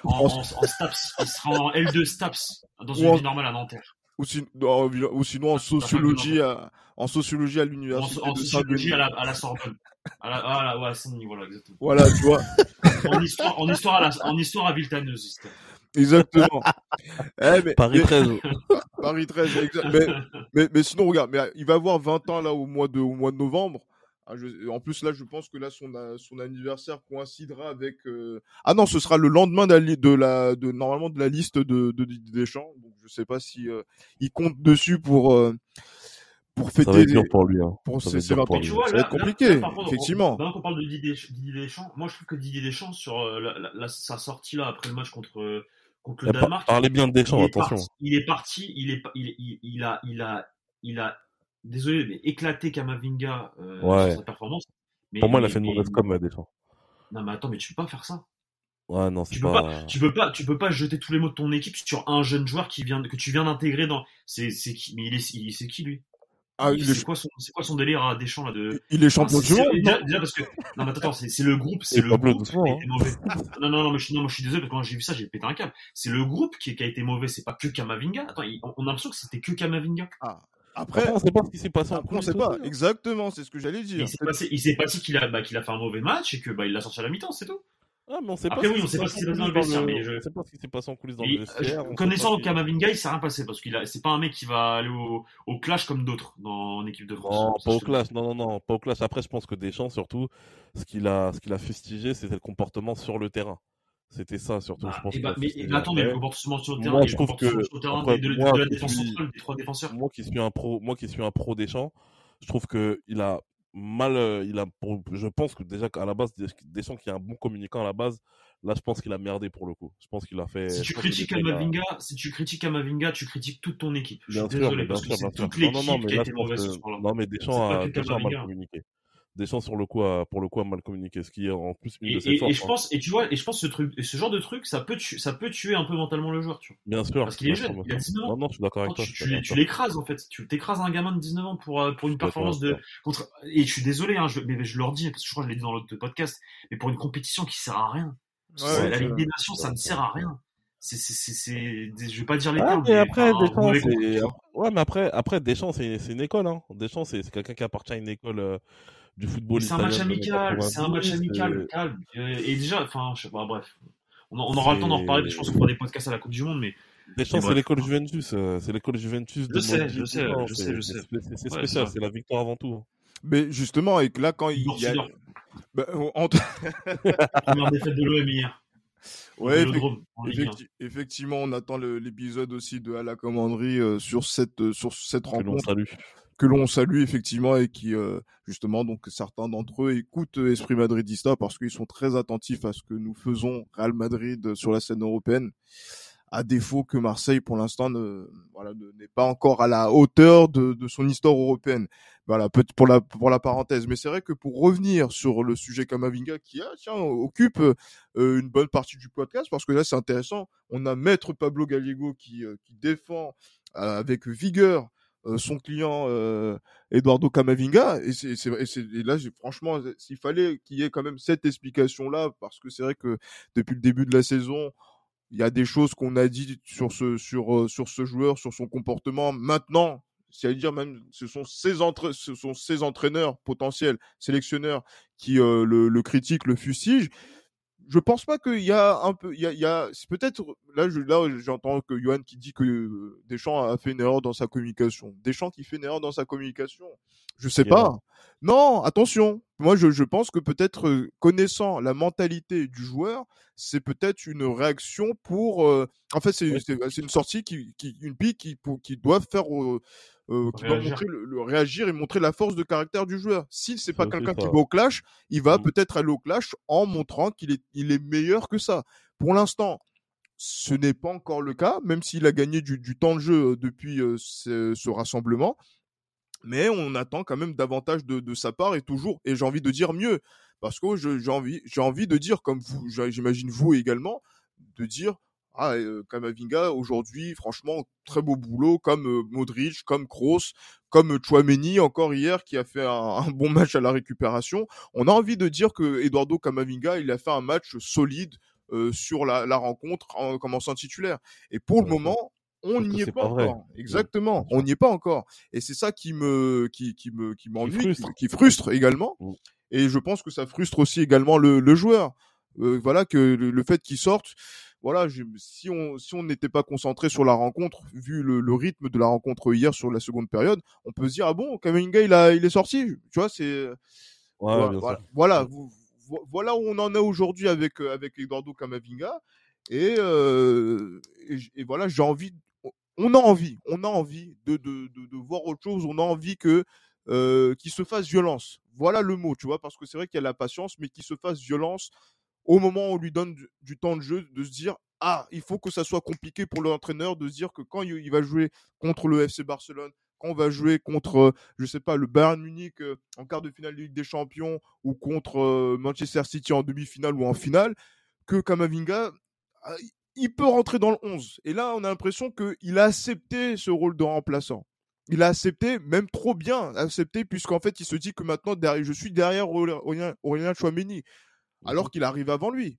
En, en, en STAPS. Il sera en L2 STAPS. Dans une Ou vie normale à Nanterre. ou, si- ou sinon en fait sociologie à, en sociologie à l'université en de sociologie à la, à la Sorbonne. À la, à la, ouais, à Saint-Denis, voilà, exactement. Voilà, tu vois. En histoire, en histoire à la, en histoire à Villetaneuse. c'était. Exactement. Eh, mais, Paris mais- 13. Paris 13, exact. Mais, mais, mais sinon, regarde, mais, il va avoir 20 ans là au mois de, au mois de novembre. Ah, je- en plus, là, je pense que là, son, anniversaire coïncidera avec. euh, Ah non, ce sera le lendemain de la, de de, normalement de la liste de, de Didier Deschamps. Donc, je sais pas si euh, il compte dessus pour euh, pour Ça va fêter. être dur pour lui. Hein. pour Ça ses- va être ses dur 20 pour lui. vois, ça va être compliqué, là, là, par contre, effectivement. Maintenant qu'on parle de Didier, Didier Deschamps, moi, je trouve que Didier Deschamps, sur euh, la, la- la- sa sortie là, après le match contre, euh, contre le Danemark, Parlez bien de Deschamps, il attention. parti, il est parti, il est, il, il a, il a, il a, désolé, mais éclaté Kamavinga euh, Ouais. sur sa performance. Mais, Pour moi, il a fait une mauvaise com, euh, Deschamps. Non, mais attends, mais tu peux pas faire ça. Ouais, non, c'est Tu peux pas. pas, tu peux pas, tu peux pas jeter tous les mots de ton équipe sur un jeune joueur qui vient, que tu viens d'intégrer dans. C'est, c'est qui, mais il est, il- c'est qui lui? Ah, est, C'est quoi son, c'est quoi son délire à Deschamps là de il est champion Enfin, du monde. déjà, déjà parce que non mais attends c'est c'est le groupe c'est le groupe doucement, qui a hein. été mauvais non non non mais je, non, moi, je suis désolé parce que quand j'ai vu ça j'ai pété un câble c'est le groupe qui, qui a été mauvais c'est pas que Kamavinga attends il- on, on a l'impression que c'était que Kamavinga Ah, Après, Après, on sait pas ce qui s'est passé en après, on coulisses sait pas. aussi. Exactement, c'est ce que j'allais dire. il s'est passé il s'est passé qu'il a bah, qu'il a fait un mauvais match et que bah il l'a sorti à la mi-temps c'est tout Ah, mais on sait Après, pas oui, on sait s'est pas ce qui s'est passé passé en dans le coulisses vestiaire, le- mais je- On sait pas ce qui s'est passé en coulisses dans Et, le vestiaire. euh, sait connaissant Kamavinga il s'est rien passé parce qu'il a c'est pas un mec qui va aller au, au clash comme d'autres dans en équipe de France Non, pas au clash, non, non, non, pas au clash. Après, je pense que Deschamps, surtout, ce qu'il a, ce qu'il a fustigé, c'était le comportement sur le terrain. C'était ça, surtout. Bah, je pense et bah, mais, mais attends, mais le comportement sur le terrain, je trouve que- sur le terrain après, de, moi, de la qui défense suis- centrale, des trois défenseurs. moi qui suis un pro, moi qui suis un pro Deschamps, je trouve que il a mal, euh, il a, pour- je pense que déjà qu'à la base, Deschamps qui est un bon communicant à la base, là, je pense qu'il a merdé pour le coup. Je pense qu'il a fait. Si tu que critiques Deschamps, il a- Kamavinga, si tu critiques Kamavinga, tu critiques toute ton équipe. Je suis Bien désolé parce que sûr, c'est bien sûr. toute l'équipe qui a été mauvaise que- ce soir-là. Non, mais C'est Deschamps a, que Deschamps a mal communiqué. Deschamps, sur le coup, a, pour le coup, a mal communiqué. Ce qui est en plus une Et, de ses et- et je hein. pense, et tu vois, et je pense ce truc, ce genre de truc, ça peut, tuer, ça peut tuer un peu mentalement le joueur, tu vois. Bien sûr. Parce qu'il est sûr, jeune, bien il a sûr. 19 ans. Non, non, je suis d'accord avec toi. tu, l'écrases en fait, tu t'écrases un gamin de 19 ans pour, euh, pour une performance de contre. Et je suis désolé, hein, je, mais je le redis parce que je crois que je l'ai dit dans l'autre podcast, mais pour une compétition qui sert à rien. Ouais, la Ligue des Nations, ça ne sert à rien. C'est, c'est, je vais pas dire les Ah, termes, mais mais après, un Deschamps, c'est... Ouais, mais après, après Deschamps, c'est, c'est une école, hein. Deschamps, c'est, c'est quelqu'un qui appartient à une école euh, du football c'est un match amical, c'est un match 90, amical, euh, calme. Euh, Et déjà, enfin, je sais pas, bref. On, on aura le temps d'en reparler, je pense qu'on fera des podcasts à la Coupe du Monde, mais Mais c'est l'école Juventus, euh, c'est l'école Juventus de Je sais, je sais, je c'est- sais, je c'est- sais. C'est, spécial, c'est la victoire avant tout. hein. Mais justement, et que là, quand il y a. Bah, en- première défaite de l'OM hier. Ouais. Effecti- effectivement, on attend l'épisode aussi de à la commanderie euh, sur cette euh, sur cette rencontre. Que l'on salue effectivement et qui euh, justement donc certains d'entre eux écoutent Esprit Madridista parce qu'ils sont très attentifs à ce que nous faisons Real Madrid sur la scène européenne. À défaut que Marseille pour l'instant ne voilà ne- n'est pas encore à la hauteur de, de son histoire européenne. Voilà peut pour la pour la parenthèse. Mais c'est vrai que pour revenir sur le sujet Kamavinga qui ah, tiens occupe euh, une bonne partie du podcast parce que là c'est intéressant. On a maître Pablo Gallego qui euh, qui défend euh, avec vigueur son client euh, Eduardo Camavinga et c'est c'est et là franchement s'il fallait qu'il y ait quand même cette explication là parce que c'est vrai que depuis le début de la saison il y a des choses qu'on a dit sur ce sur euh, sur ce joueur sur son comportement. Maintenant c'est à dire même ce sont ses entra- ce sont entraîneurs potentiels sélectionneurs qui euh, le, le critiquent le fustigent je pense pas qu'il y a un peu, il y a, il y a c'est peut-être là, je, là, j'entends que Johan qui dit que euh, Deschamps a fait une erreur dans sa communication. Deschamps qui fait une erreur dans sa communication, je sais pas. Non, attention. Moi, je, je pense que peut-être euh, connaissant la mentalité du joueur, c'est peut-être une réaction pour. euh, en fait, c'est c'est une sortie qui, qui une pique qui pour qui doit faire. euh, euh, qui doit Réagir. montrer le, le réagir et montrer la force de caractère du joueur. Si c'est pas quelqu'un qui va au clash, il va Mm. peut-être aller au clash en montrant qu'il est, il est meilleur que ça. Pour l'instant, ce n'est pas encore le cas, même s'il a gagné du, du temps de jeu euh, depuis euh, ce, ce rassemblement. Mais on attend quand même davantage de, de sa part et toujours, et j'ai envie de dire mieux, parce que j'ai envie, j'ai envie de dire, comme vous, j'imagine vous également, de dire, ah, euh, Kamavinga aujourd'hui, franchement, très beau boulot, comme euh, Modric, comme Kroos, comme Chouameni encore hier qui a fait un, bon match à la récupération. On a envie de dire que Eduardo Kamavinga, il a fait un match solide euh, sur la, la, rencontre en commençant titulaire. Et pour le moment, on n'y est, pas, encore. Exactement, on n'y est pas encore. Et c'est ça qui me, qui, qui me, qui m'ennuie, qui, qui, frustre également. Mm. Et je pense que ça frustre aussi également le, le joueur. Euh, voilà que le, fait qu'il sorte, voilà, si on si on n'était pas concentré sur la rencontre, vu le, le, rythme de la rencontre hier sur la seconde période, on peut se dire ah bon, Kamavinga il a il est sorti, tu vois, c'est ouais, voilà, voilà, voilà, où on en est aujourd'hui avec avec Eduardo Camavinga et, euh, et, et voilà, j'ai envie on a envie, on a envie de, de, de, de voir autre chose, on a envie que euh, qu'il se fasse violence. Voilà le mot, tu vois, parce que c'est vrai qu'il y a la patience, mais qu'il se fasse violence au moment où on lui donne du, temps de jeu, de se dire ah, il faut que ça soit compliqué pour l'entraîneur de se dire que quand il, va jouer contre le FC Barcelone, quand on va jouer contre, je sais pas, le Bayern Munich euh, en quart de finale de Ligue des Champions ou contre euh, Manchester City en demi-finale ou en finale, que Kamavinga, ah, il peut rentrer dans le 11. Et là, on a l'impression qu'il a accepté ce rôle de remplaçant. Il a accepté, même trop bien accepté, puisqu'en fait, il se dit que maintenant, je suis derrière Aurélien Chouameni, alors qu'il arrive avant lui.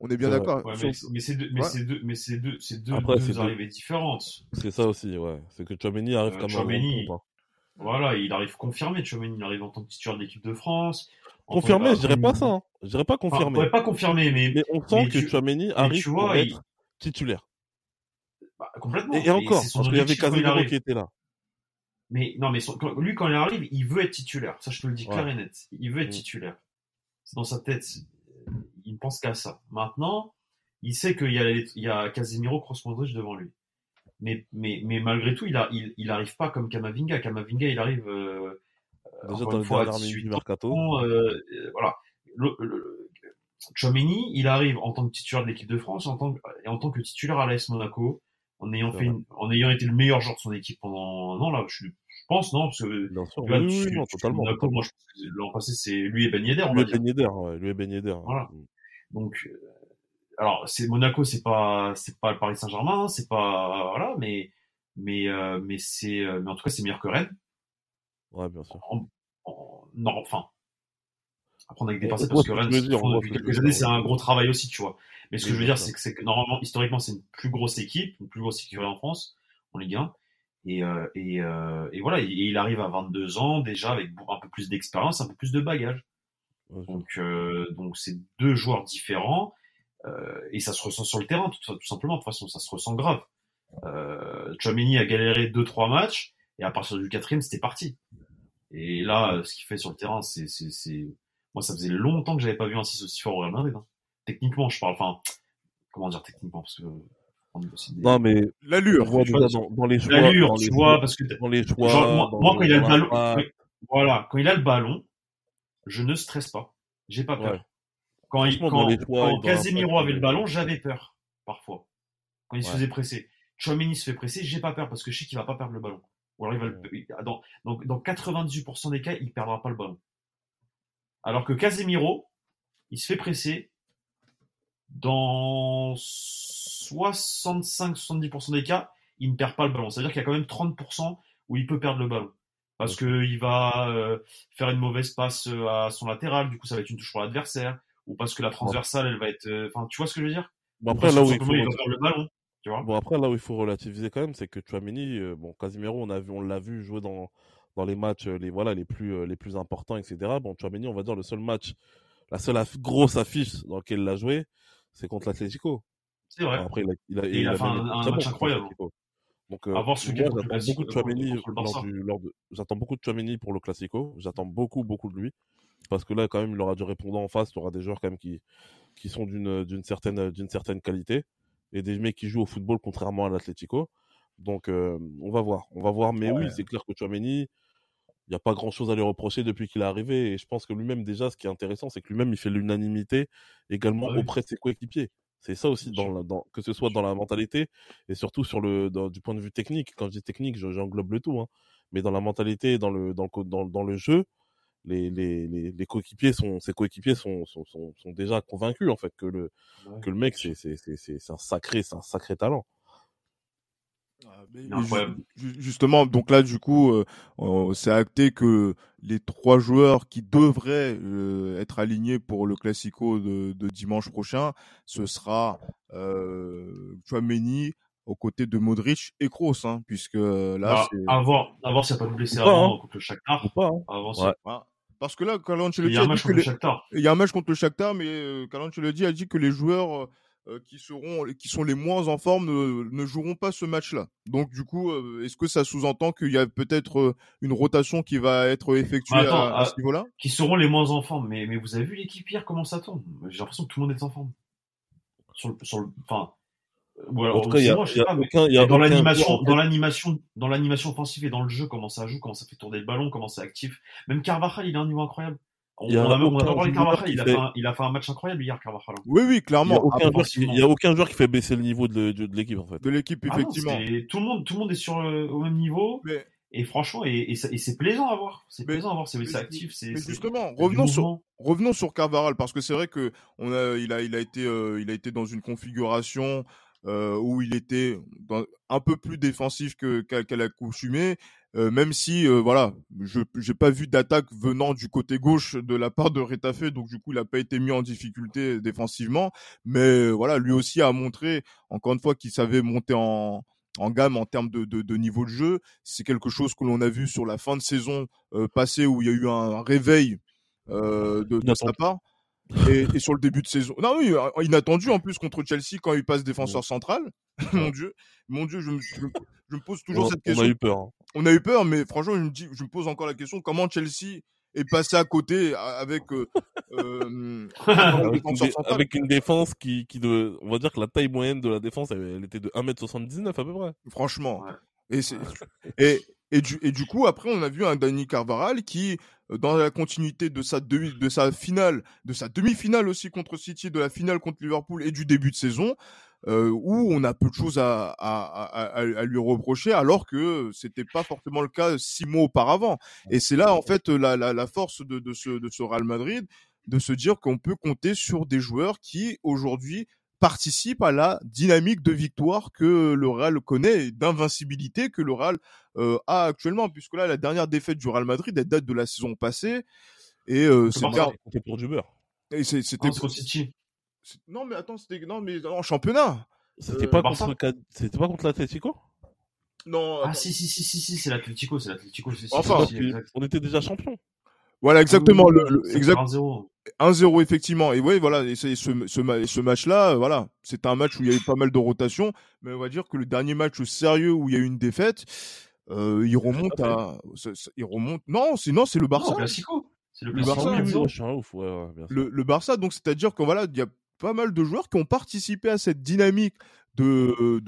On est bien d'accord. mais, c'est deux, mais c'est deux, mais c'est deux, c'est deux, deux arrivées différentes. C'est ça aussi, ouais. C'est que Chouameni arrive euh, comme Chouameni, un hein. Voilà, il arrive confirmé. Chouameni, il arrive en tant que titulaire de l'équipe de France. Confirmé, je dirais pas ça. Hein. Je dirais pas confirmé. Enfin, pas confirmé, mais, mais on sent que tu... Chouameni arrive pour être titulaire. Bah, complètement. Et, encore, parce qu'il y avait Casemiro qui était là. Mais non, mais lui, quand il arrive, il veut être titulaire. Ça, je te le dis clair et net. Il veut être mm. titulaire. C'est dans sa tête. Il ne pense qu'à ça. Maintenant, il sait qu'il y a, il y a Casemiro, Cross Modric devant lui. Mais, mais, mais malgré tout, il, a, il, il arrive pas comme Kamavinga. Kamavinga, il arrive euh, Déjà une fois, à 18 mercato. Euh, voilà. Le, le, Chomini, il arrive en tant que titulaire de l'équipe de France en tant que, et en tant que titulaire à l'AS Monaco, en ayant fait une, en ayant été le meilleur joueur de son équipe pendant non là je, je pense non parce que sûr, là, oui, oui, non, totalement, Monaco, moi je pense que l'an passé c'est lui et Ben Yedder lui et Ben Yedder ouais, lui et Ben Yedder voilà donc euh, alors c'est Monaco c'est pas c'est pas le Paris Saint-Germain c'est pas voilà mais mais euh, mais c'est euh, mais en tout cas c'est meilleur que Rennes. Ouais bien sûr. En, en, non enfin apprendre avec des pincettes parce que Rennes depuis quelques années c'est un gros travail aussi tu vois. Mais ce que je veux dire, c'est que, normalement, historiquement, c'est une plus grosse équipe, une plus grosse équipe en France, en Ligue 1. Et, euh, et, euh, et voilà, et, il arrive à 22 ans déjà avec un peu plus d'expérience, un peu plus de bagages. Donc, euh, donc c'est deux joueurs différents euh, et ça se ressent sur le terrain tout, tout, simplement. De toute façon, ça se ressent grave. Euh, Chouameni a galéré deux trois matchs et à partir du quatrième, c'était parti. Et là, ce qu'il fait sur le terrain, c'est, c'est, c'est, moi, ça faisait longtemps que j'avais pas vu un 6 aussi fort au Real Madrid. Hein techniquement, je parle. Enfin, comment dire techniquement parce que non mais l'allure dans, dans, les choix l'allure tu vois parce que dans les choix genre, moi, quand il a le ballon voilà quand il a le ballon je ne stresse pas. J'ai pas peur. Quand, il, quand, quand Casemiro avait le ballon j'avais peur parfois. Quand il se faisait presser. Chouameni se fait presser j'ai pas peur parce que je sais qu'il va pas perdre le ballon. Ou alors il va le... dans, dans 98% des cas il perdra pas le ballon. Alors que Casemiro il se fait presser dans 65-70% des cas, il ne perd pas le ballon. C'est-à-dire qu'il y a quand même 30% où il peut perdre le ballon. Parce qu'il va euh, faire une mauvaise passe euh, à son latéral, du coup ça va être une touche pour l'adversaire, ou parce que la transversale, elle va être... Euh, enfin, tu vois ce que je veux dire? Bon, après, là où il, faut... le ballon. Tu vois? Bon, après, là où il faut relativiser quand même, c'est que Chouamini, bon, Casimiro, on, a vu, on l'a vu jouer dans, dans les matchs les, voilà, les, plus, les plus importants, etc. Bon, Chouamini, on va dire le seul match, la seule grosse affiche dans laquelle il a joué, c'est contre l'Atlético. C'est vrai. Après, il a, il a, il a, fait un, un match incroyable. Donc, euh, moi, j'attends beaucoup de Chouameni lors du, lors de, j'attends beaucoup de Chouameni pour le Classico. J'attends beaucoup, beaucoup de lui. Parce que là, quand même, il aura du répondant en face. Il aura des joueurs, quand même, qui, qui sont d'une, d'une certaine, d'une certaine qualité. Et des mecs qui jouent au football, contrairement à l'Atlético. Donc, euh, on va voir. On va voir. Mais ouais. oui, c'est clair que Chouameni, il n'y a pas grand chose à lui reprocher depuis qu'il est arrivé. Et je pense que lui-même, déjà, ce qui est intéressant, c'est que lui-même, il fait l'unanimité également ouais. auprès de ses coéquipiers. C'est ça aussi, dans, dans, que ce soit dans la mentalité et surtout sur le, dans, du point de vue technique. Quand je dis technique, j'englobe le tout. Hein. Mais dans la mentalité, dans le, dans, dans, dans le jeu, les, les, les, les coéquipiers sont, ses coéquipiers sont, sont, sont, sont, déjà convaincus en fait que le, ouais. que le mec c'est, c'est, c'est, c'est un sacré, c'est un sacré talent. Ah, justement, donc là, du coup, euh, c'est acté que les trois joueurs qui devraient euh, être alignés pour le Classico de, de dimanche prochain, ce sera euh, Chouameni aux côtés de Modric et Kroos, hein, puisque là, bah, à voir, à voir s'il n'y a pas de blessé avant hein. contre le Shakhtar. Pas, hein. avant, ouais. Parce que là, Calancelotti il y a un match contre les... le Shakhtar. Il y a un match contre le Shakhtar, mais euh, Calancelotti a dit que les joueurs euh, qui seront, qui sont les moins en forme ne, ne joueront pas ce match-là. Donc du coup, euh, est-ce que ça sous-entend qu'il y a peut-être euh, une rotation qui va être effectuée Attends, à, à, ce niveau-là? Qui seront les moins en forme Mais, mais vous avez vu l'équipe hier comment ça tourne J'ai l'impression que tout le monde est en forme. Sur le, sur le, enfin, en tout cas, il y a, y a pas, aucun, y a dans l'animation, dans l'animation, dans l'animation offensive et dans le jeu, comment ça joue, comment ça fait tourner le ballon, comment c'est actif. Même Carvajal, il a un niveau incroyable. On, on a, on a pas parlé de Carvajal, il a, fait un, il a fait un match incroyable hier, Carvajal. Oui, oui, clairement. Il n'y a, aucun, qui, il y a aucun joueur qui fait baisser le niveau de, de, de l'équipe, en fait. De l'équipe, effectivement. Ah non, tout, le monde, tout le monde est sur le, au même niveau. Mais... Et franchement, et, et, et c'est plaisant à voir. C'est plaisant à voir. C'est actif. C'est justement. Revenons sur, revenons sur Carvajal parce que c'est vrai que on a, il a, il a été, euh, il a été dans une configuration euh, où il était dans, un peu plus défensif que qu'à qu l'accoutumé, euh, même si euh, voilà, je j'ai pas vu d'attaque venant du côté gauche de la part de Retafe, donc du coup il a pas été mis en difficulté défensivement, mais voilà, lui aussi a montré encore une fois qu'il savait monter en en gamme en termes de, de, de niveau de jeu. C'est quelque chose que l'on a vu sur la fin de saison euh, passée où il y a eu un, réveil euh, de, de sa part. Et, et, sur le début de saison. Non, oui, inattendu en plus contre Chelsea quand il passe défenseur central. mon Dieu, mon Dieu, je me, je, je me pose toujours on, cette question. On a eu peur. Hein. On a eu peur, mais franchement, je me, dis, je me pose encore la question comment Chelsea est passé à côté avec euh, euh, avec, une avec, une défense qui, qui de, on va dire que la taille moyenne de la défense, elle, elle était de 1m79 à peu près. Franchement. Ouais. Et, et, et, du, et du coup, après, on a vu un Danny Carvaral qui, dans la continuité de sa, demi, de sa finale, de sa demi-finale aussi contre City, de la finale contre Liverpool et du début de saison, euh, où on a peu de choses à, à, à, à lui reprocher, alors que c'était pas forcément le cas six mois auparavant. Et c'est là, en fait, la, la, la force de, de, ce, de ce Real Madrid, de se dire qu'on peut compter sur des joueurs qui, aujourd'hui, participe à la dynamique de victoire que le Real connaît et d'invincibilité que le Real euh, a actuellement puisque là la dernière défaite du Real Madrid elle date de la saison passée. Et euh, c'était pour du beurre. Et c'était contre City. Non mais attends c'était non mais en championnat. C'était euh, pas contre c'était pas contre l'Atlético? Non ah si si si si si c'est l'Atlético c'est l'Atlético enfin si, on était déjà champion voilà exactement le, le exact 1-0 1-0 effectivement. Et oui voilà et ce, ce, ce match là voilà. C'était un match où il y a eu pas mal de rotation mais on va dire que le dernier match sérieux où il y a eu une défaite euh, il remonte à il remonte non sinon c'est le Barça. Non, c'est le, le Barça le, le Barça donc c'est à dire que voilà il y a pas mal de joueurs qui ont participé à cette dynamique de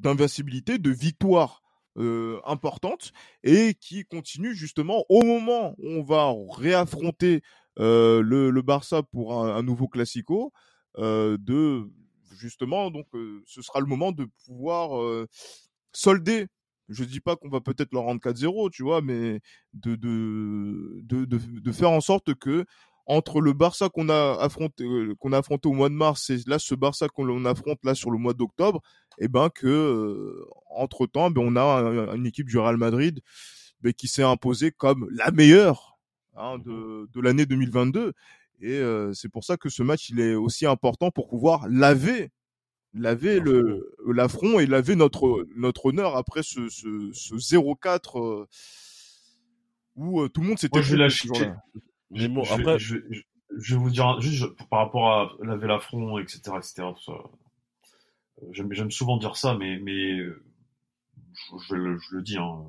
d'invincibilité de, de, de victoire euh, importante et qui continue justement au moment où on va réaffronter euh, le, Barça pour un, nouveau classico euh, de justement donc ce sera le moment de pouvoir solder. Je dis pas qu'on va peut-être leur rendre 4-0 tu vois mais de de, de de, de faire en sorte que entre le Barça qu'on a affronté qu'on a affronté au mois de mars et là ce Barça qu'on affronte là sur le mois d'octobre et ben que euh, entre temps ben on a un, une équipe du Real Madrid ben, qui s'est imposée comme la meilleure hein, de, de l'année 2022 et euh, c'est pour ça que ce match il est aussi important pour pouvoir laver laver le l'affront et laver notre notre honneur après ce ce, ce 0-4 euh, où tout le monde s'était je mais bon, après, je, je, je, vais vous dire juste par rapport à laver l'affront, etc., etc. Tout ça. J'aime souvent dire ça, mais mais je, le, je le dis. Hein.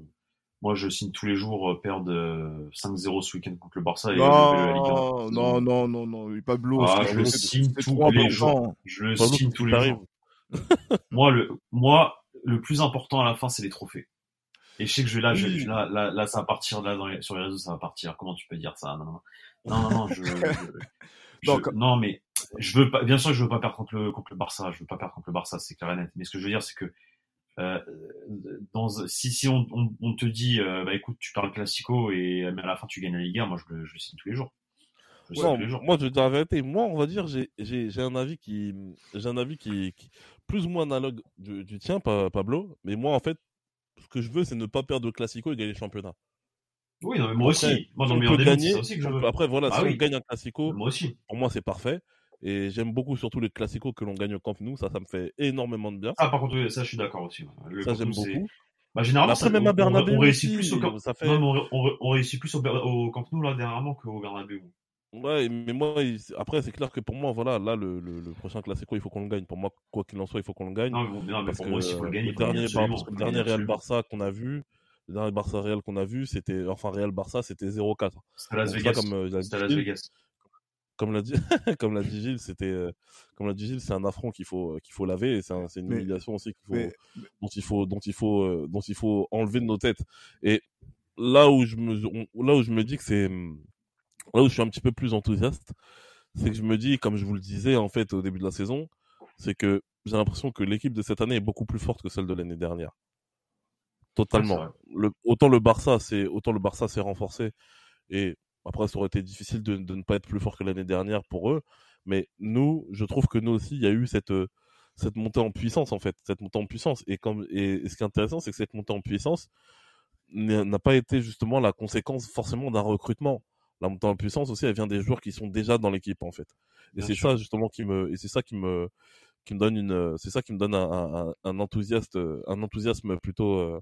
Moi, je signe tous les jours perdre 5-0 ce week-end contre le Barça et non, 1. Non, non, non, non, Pablo. Ah, je le signe tous les jours. Je le signe tous les jours. moi, le, moi, le plus important à la fin, c'est les trophées. Et je sais que je, là, je, là, là, là, ça va partir, là, dans les, sur les réseaux, ça va partir. Comment tu peux dire ça? Non, non, non, non, non, je, je, je non, mais je veux pas, bien sûr, je veux pas perdre contre le, contre le Barça. Je veux pas perdre contre le Barça, c'est clair et net. Mais ce que je veux dire, c'est que, euh, dans, si, si on, on, on te dit, euh, bah écoute, tu parles classico et mais à la fin tu gagnes la Liga, moi je le, je le signe tous les jours. Je le Non, tous les jours. moi je veux dire la vérité. Moi, on va dire, j'ai un avis qui j'ai un avis qui, qui plus ou moins analogue du, du tien, Pa- Pablo. Mais moi, en fait, ce que je veux, c'est ne pas perdre de classico et gagner le championnat. Oui, non, mais moi Après, aussi. Moi, dans on le meilleur gagner, aussi que je veux. après voilà, Ah si oui. on gagne un classico, Moi aussi. pour moi c'est parfait. Et j'aime beaucoup surtout les classicos que l'on gagne au Camp Nou, ça, ça me fait énormément de bien. Ah, par contre, oui, ça, je suis d'accord aussi. Le ça j'aime beaucoup. Bah, généralement, Après ça- même on, à Bernabeu on, on réussit aussi, plus au Camp ça fait. non, on, réussit plus au, Camp Nou là dernièrement qu'au Bernabeu. Ouais, mais moi, il- après, c'est clair que pour moi, voilà, là, le, le, le prochain Classico, il faut qu'on le gagne. Pour moi, quoi qu'il en soit, il faut qu'on le gagne. Non, mais, non, mais parce pour que moi aussi, il faut le gagner. le dernier, par- absolument, parce que il le dernier Real. Barça qu'on a vu, le dernier Barça Real qu'on a vu, c'était, enfin, Real Barça, c'était 0-4. C'était Las Vegas. euh, C'était Las Vegas. Comme l'a dit, comme l'a dit Gilles, c'était, euh, comme l'a dit Gilles, c'est un affront qu'il faut, qu'il faut laver et c'est un- une Mais- humiliation aussi qu'il faut, mais- dont il faut, dont il faut, euh, dont il faut enlever de nos têtes. Et là où je me, on- là où je me dis que c'est, là où je suis un petit peu plus enthousiaste, c'est que je me dis, comme je vous le disais en fait au début de la saison, c'est que j'ai l'impression que l'équipe de cette année est beaucoup plus forte que celle de l'année dernière. Totalement. Ouais, le, autant le Barça, c'est autant le Barça s'est renforcé et après ça aurait été difficile de, de ne pas être plus fort que l'année dernière pour eux. Mais nous, je trouve que nous aussi, il y a eu cette euh, cette montée en puissance en fait, cette montée en puissance. Et comme et, et ce qui est intéressant, c'est que cette montée en puissance n'a pas été justement la conséquence forcément d'un recrutement. La montée en puissance aussi, elle vient des joueurs qui sont déjà dans l'équipe en fait. Et c'est ça justement qui me et c'est ça qui me qui me donne une c'est ça qui me donne un, un, un enthousiaste un enthousiasme plutôt euh,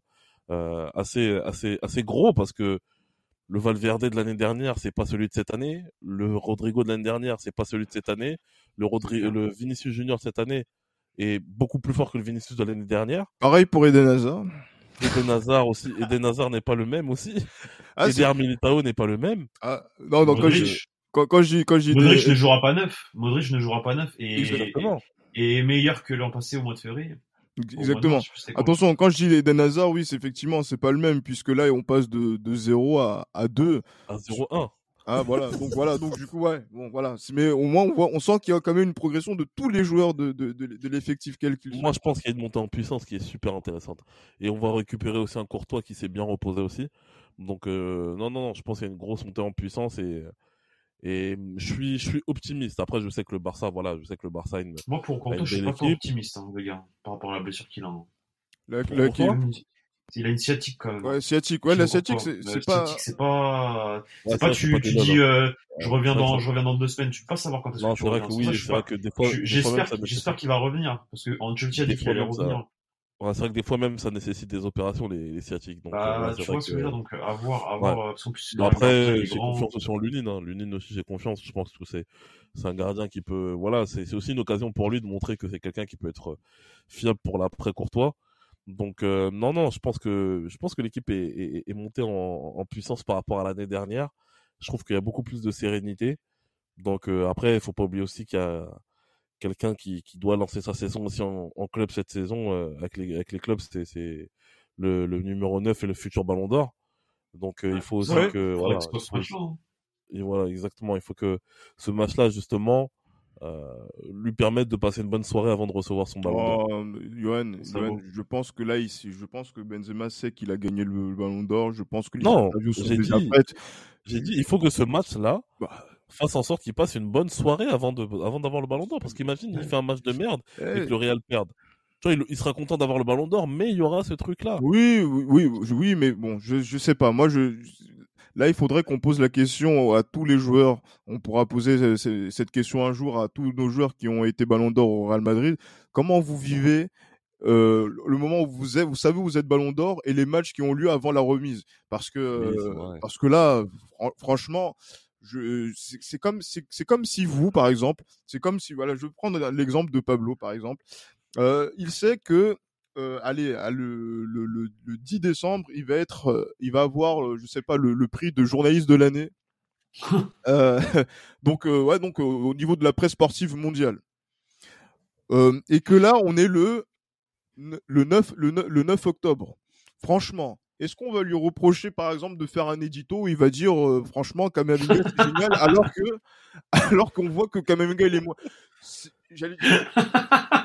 euh, assez assez assez gros parce que le Valverde de l'année dernière c'est pas celui de cette année. Le Rodrigo de l'année dernière c'est pas celui de cette année. Le Rodri le Vinicius Junior de cette année est beaucoup plus fort que le Vinicius de l'année dernière. Pareil pour Eden Hazard. Eden Hazard aussi. Eden Hazard n'est pas le même aussi. Ah, Eder Militao n'est pas le même. Ah, non, non, quand Modric, je, quand, quand j'ai, quand j'ai Modric des- ne jouera pas neuf. Modric ne jouera pas neuf et, exactement. et, et meilleur que l'an passé au mois de février. Exactement. Attention, quand je dis Eden Hazard, oui, c'est effectivement, c'est pas le même, puisque là, on passe de, de 0 à, à 2. à 0-1 Ah, voilà. Donc, voilà. Donc, du coup, ouais. Bon, voilà. Mais au moins, on voit, on sent qu'il y a quand même une progression de tous les joueurs de, de, de, de l'effectif calcul. Moi, je pense qu'il y a une montée en puissance qui est super intéressante. Et on va récupérer aussi un Courtois qui s'est bien reposé aussi. Donc, euh, non, non, non, je pense qu'il y a une grosse montée en puissance et, et je suis, je suis optimiste. Après, je sais que le Barça, voilà, je sais que le Barça a une, Moi, pour une Courtois, je suis pas optimiste, hein, le gars, par rapport à la blessure qu'il a. hein. La- Courtois Il a une- sciatique quand même. ouais, sciatique. Ouais, la sciatique, pas. c'est, La c'est pas. sciatique, c'est pas. Ouais, C'est pas tu, pas tu dis loves. euh, je reviens dans je reviens dans deux semaines. Tu peux pas savoir quand est-ce Non, que tu c'est vrai reviens. que oui, c'est vrai que des fois, J'espère j'espère qu'il va revenir parce que Ancelotti a Des dit qu'il fois allait revenir. Ouais, c'est vrai que des fois même, ça nécessite des opérations, les, les sciatiques. Donc, euh, Bah, ouais, c'est tu vois ce que je veux dire, donc euh, à voir, à voir, euh, qu'en plus, après, j'ai confiance aussi en Lunin. Hein. Lunin aussi, j'ai confiance. Je pense que c'est c'est un gardien qui peut. Voilà, c'est c'est aussi une occasion pour lui de montrer que c'est quelqu'un qui peut être fiable pour l'après Courtois. Donc euh, non, non, je pense que je pense que l'équipe est, est, est montée en, en puissance par rapport à l'année dernière. Je trouve qu'il y a beaucoup plus de sérénité. Donc euh, après, il faut pas oublier aussi qu'il y a quelqu'un qui, qui doit lancer sa saison aussi en, en club cette saison euh, avec les avec les clubs. C'est c'est le, le numéro 9 et le futur Ballon d'Or. Donc euh, il faut aussi Ouais. que voilà, il faut- hein. et voilà, exactement. Il faut que ce match-là, justement, euh, lui permette de passer une bonne soirée avant de recevoir son ballon d'or. Oh, Johan, je pense que là, ici, je pense que Benzema sait qu'il a gagné le, le ballon d'or. Je pense que les Non, j'ai dit-. J'ai dit, il faut que ce match-là Bah, fasse en sorte qu'il passe une bonne soirée avant de, avant d'avoir le ballon d'or. Parce qu'imagine, il fait un match de merde et que le Real perde. Tu vois, il, il sera content d'avoir le ballon d'or, mais il y aura ce truc-là. Oui, oui, oui, oui, mais bon, je, je sais pas. Moi, je, là, il faudrait qu'on pose la question à tous les joueurs. On pourra poser ce- cette question un jour à tous nos joueurs qui ont été Ballon d'Or au Real Madrid. Comment vous vivez euh, le moment où vous êtes, vous savez, où vous êtes Ballon d'Or et les matchs qui ont lieu avant la remise, parce que, Oui, euh, parce que là, fran- franchement. Je, c'est c'est comme, c'est c'est comme si vous, par exemple, c'est comme si, voilà, je vais prendre l'exemple de Pablo, par exemple. Euh, il sait que euh, allez, à le, le, le, le 10 décembre, il va être, euh, il va avoir, euh, je sais pas, le, le prix de journaliste de l'année. Euh, donc, euh, ouais, donc euh, au niveau de la presse sportive mondiale. Euh, et que là, on est le le 9 le 9, le 9 octobre. Franchement, est-ce qu'on va lui reprocher, par exemple, de faire un édito où il va dire, euh, franchement, Kamavinga c'est génial, alors que alors qu'on voit que Kamavinga il est moins. c'est- j'allais dire,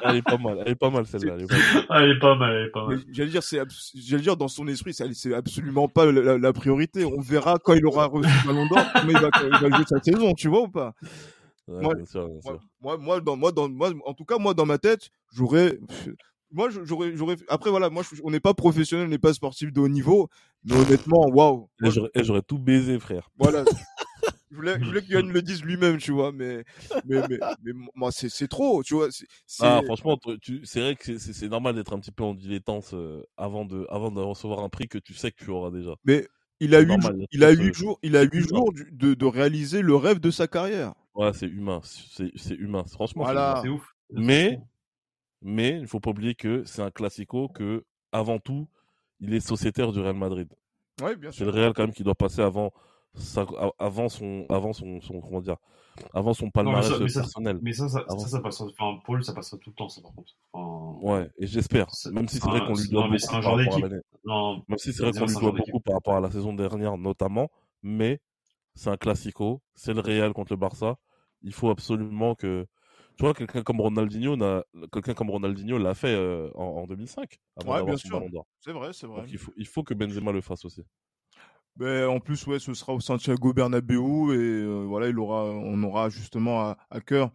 Elle est pas mal, elle est pas mal celle-là. elle est pas mal. Ah, elle est pas mal, elle est pas mais mal. j'allais dire, c'est, abs- j'allais dire dans son esprit, c'est, absolument pas la, la- la priorité. On verra quand il aura reçu le Ballon d'Or, comment il va, il va jouer sa saison, tu vois ou pas? Ouais, Moi- bien sûr, bien moi, sûr. moi, moi, dans, moi, dans, moi, en tout cas, moi, dans ma tête, j'aurais, moi, j'aurais, j'aurais, après, voilà, moi, on n'est pas professionnel, on n'est pas sportif de haut niveau, mais honnêtement, waouh. J'aurais- tout baisé, frère. Voilà. Je voulais, je voulais que Yann le dise lui-même, tu vois, mais, mais, mais, mais moi, c'est, c'est trop, tu vois. C'est, c'est- Ah, franchement, tu, c'est vrai que c'est- normal d'être un petit peu en dilettance euh, avant de, avant de recevoir un prix que tu sais que tu auras déjà. mais il a c'est huit, normal, jours- il a il a tout, huit euh, jours, il a c'est huit humain. jours du- de, de réaliser le rêve de sa carrière. Ouais, c'est humain, c'est c'est humain. Franchement, c'est Voilà. humain. C'est ouf. Mais, mais il faut pas oublier que c'est un classico que, avant tout, il est sociétaire du Real Madrid. Ouais, bien C'est sûr. le Real quand même qui doit passer avant, sa- avant son, avant son, son, comment dire, avant son palmarès ça- mais ça- personnel. Mais ça, ça, Avant. ça, ça passera. Enfin, Paul, ça passera tout le temps, ça, par contre. Enfin, Ouais, et j'espère. C'est- Même si c'est c'est vrai qu'on lui c'est- doit non, beaucoup c'est par rapport à l'année. Non, Même si c'est vrai qu'on lui c'est doit beaucoup par rapport à la saison dernière, notamment, mais c'est un classico, c'est le Real contre le Barça. Il faut absolument que, tu vois, quelqu'un comme Ronaldinho, n'a- quelqu'un comme Ronaldinho l'a fait euh, en, en 2005 avant Ouais, bien sûr. C'est vrai, c'est vrai. Donc il faut, il faut que Benzema le fasse aussi. Ben, en plus, ouais, ce sera au Santiago Bernabéu et euh, voilà, il aura, on aura justement à, à cœur,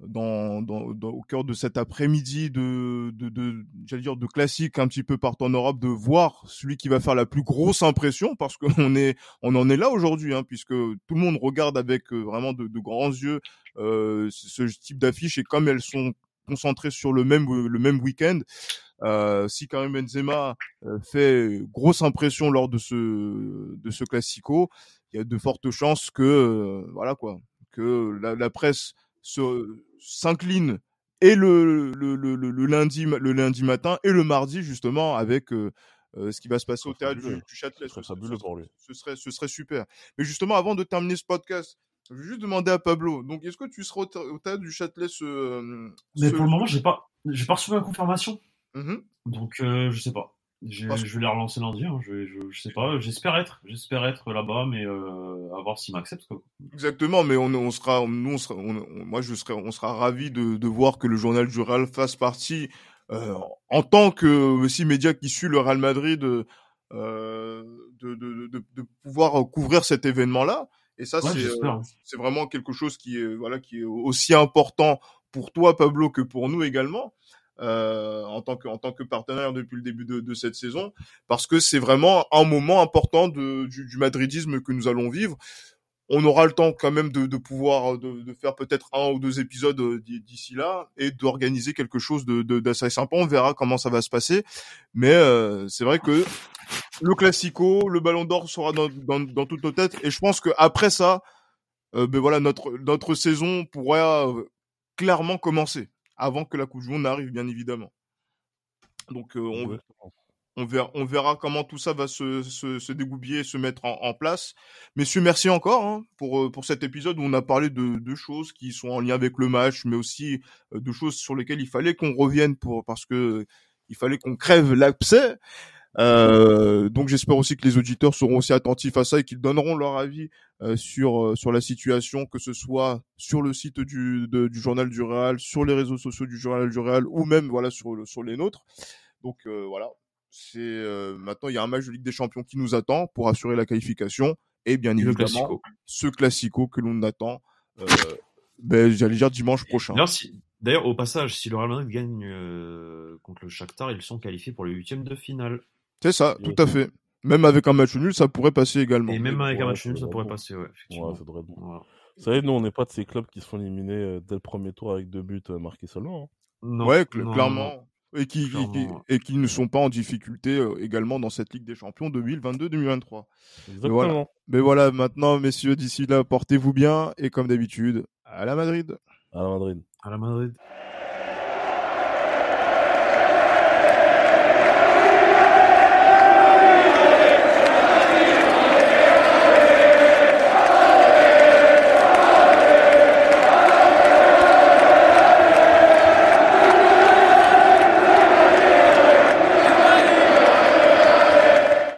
dans, dans, dans- au cœur de cet après-midi de, de, de j'allais dire de classique un petit peu partout en Europe, de voir celui qui va faire la plus grosse impression parce qu'on est, on en est là aujourd'hui, hein, puisque tout le monde regarde avec euh, vraiment de, de grands yeux euh, ce type d'affiches et comme elles sont concentrées sur le même le même week-end. Euh, si Karim Benzema euh, fait grosse impression lors de ce de ce classico, il y a de fortes chances que euh, voilà quoi, que la, la presse se s'incline et le le, le, le, lundi ma- le lundi matin et le mardi justement avec euh, euh, ce qui va se passer au théâtre du, du Châtelet. Ce serait Ce- ce- fabuleux ce- pour lui. Ce serait ce serait super. Mais justement avant de terminer ce podcast, je vais juste demander à Pablo. Donc est-ce que tu seras au, au théâtre du Châtelet ce euh, Mais ce- pour le moment, j'ai pas, j'ai pas reçu la confirmation. Mhm. Donc, euh, je sais pas. Je, Parce- je vais les relancer lundi. Hein. Je, je, je sais pas. J'espère être, j'espère être là-bas, mais euh, à voir s'ils m'acceptent. Exactement, mais on, on sera, nous, on sera, on- on- moi, je serai, on sera ravi de, de voir que le journal du Real fasse partie, euh, en tant que aussi média qui suit le Real Madrid, euh, de, de, de, pouvoir couvrir cet événement-là. Et ça, Ouais, c'est vraiment quelque chose qui est, voilà, qui est aussi important pour toi, Pablo, que pour nous également. Euh, en tant que en tant que partenaire depuis le début de, cette saison parce que c'est vraiment un moment important de, du, madridisme que nous allons vivre. On aura le temps quand même de, pouvoir de, faire peut-être un ou deux épisodes euh, d'i- d'ici là et d'organiser quelque chose d'assez sympa. On verra comment ça va se passer, mais euh, c'est vrai que le classico, le Ballon d'Or sera dans, dans, toutes nos têtes et je pense que après ça, ben voilà notre notre saison pourra clairement commencer avant que la Coupe du Monde n'arrive, bien évidemment. Donc euh, on, Ouais. on verra, on verra comment tout ça va se, se, se dégoupiller et se mettre en, en place. Messieurs, merci encore hein, pour, euh, pour cet épisode où on a parlé de, de choses qui sont en lien avec le match, mais aussi euh, de choses sur lesquelles il fallait qu'on revienne pour, parce que il fallait qu'on crève l'abcès. Euh, donc j'espère aussi que les auditeurs seront aussi attentifs à ça et qu'ils donneront leur avis sur euh, sur la situation, que ce soit sur le site du de- du journal du Real, sur les réseaux sociaux du journal du Real ou même voilà sur sur les nôtres. Donc euh, voilà, c'est euh, maintenant il y a un match de Ligue des Champions qui nous attend pour assurer la qualification et bien évidemment classico. ce classico que l'on attend. Euh, ben j'allais dire dimanche prochain. D'ailleurs, si- au passage, si le Real Madrid gagne euh, contre le Shakhtar, ils sont qualifiés pour les huitièmes de finale. C'est ça, tout à fait. Même avec un match nul, ça pourrait passer également. Et même avec un match nul, ça pourrait bon. passer, ouais, effectivement. Ouais, ça devrait être bon. Voilà. Vous savez, nous, on n'est pas de ces clubs qui se font éliminer euh, dès le premier tour avec deux buts euh, marqués seulement. hein. Non, ouais, cl- non, non, clairement. Et qui, qui- Clairement, qui- ouais. et qui ne sont pas en difficulté euh, également dans cette Ligue des Champions 2022-2023. Exactement. Voilà. Mais voilà, maintenant, messieurs, d'ici là, portez-vous bien et comme d'habitude, à la Madrid. À la Madrid. À la Madrid.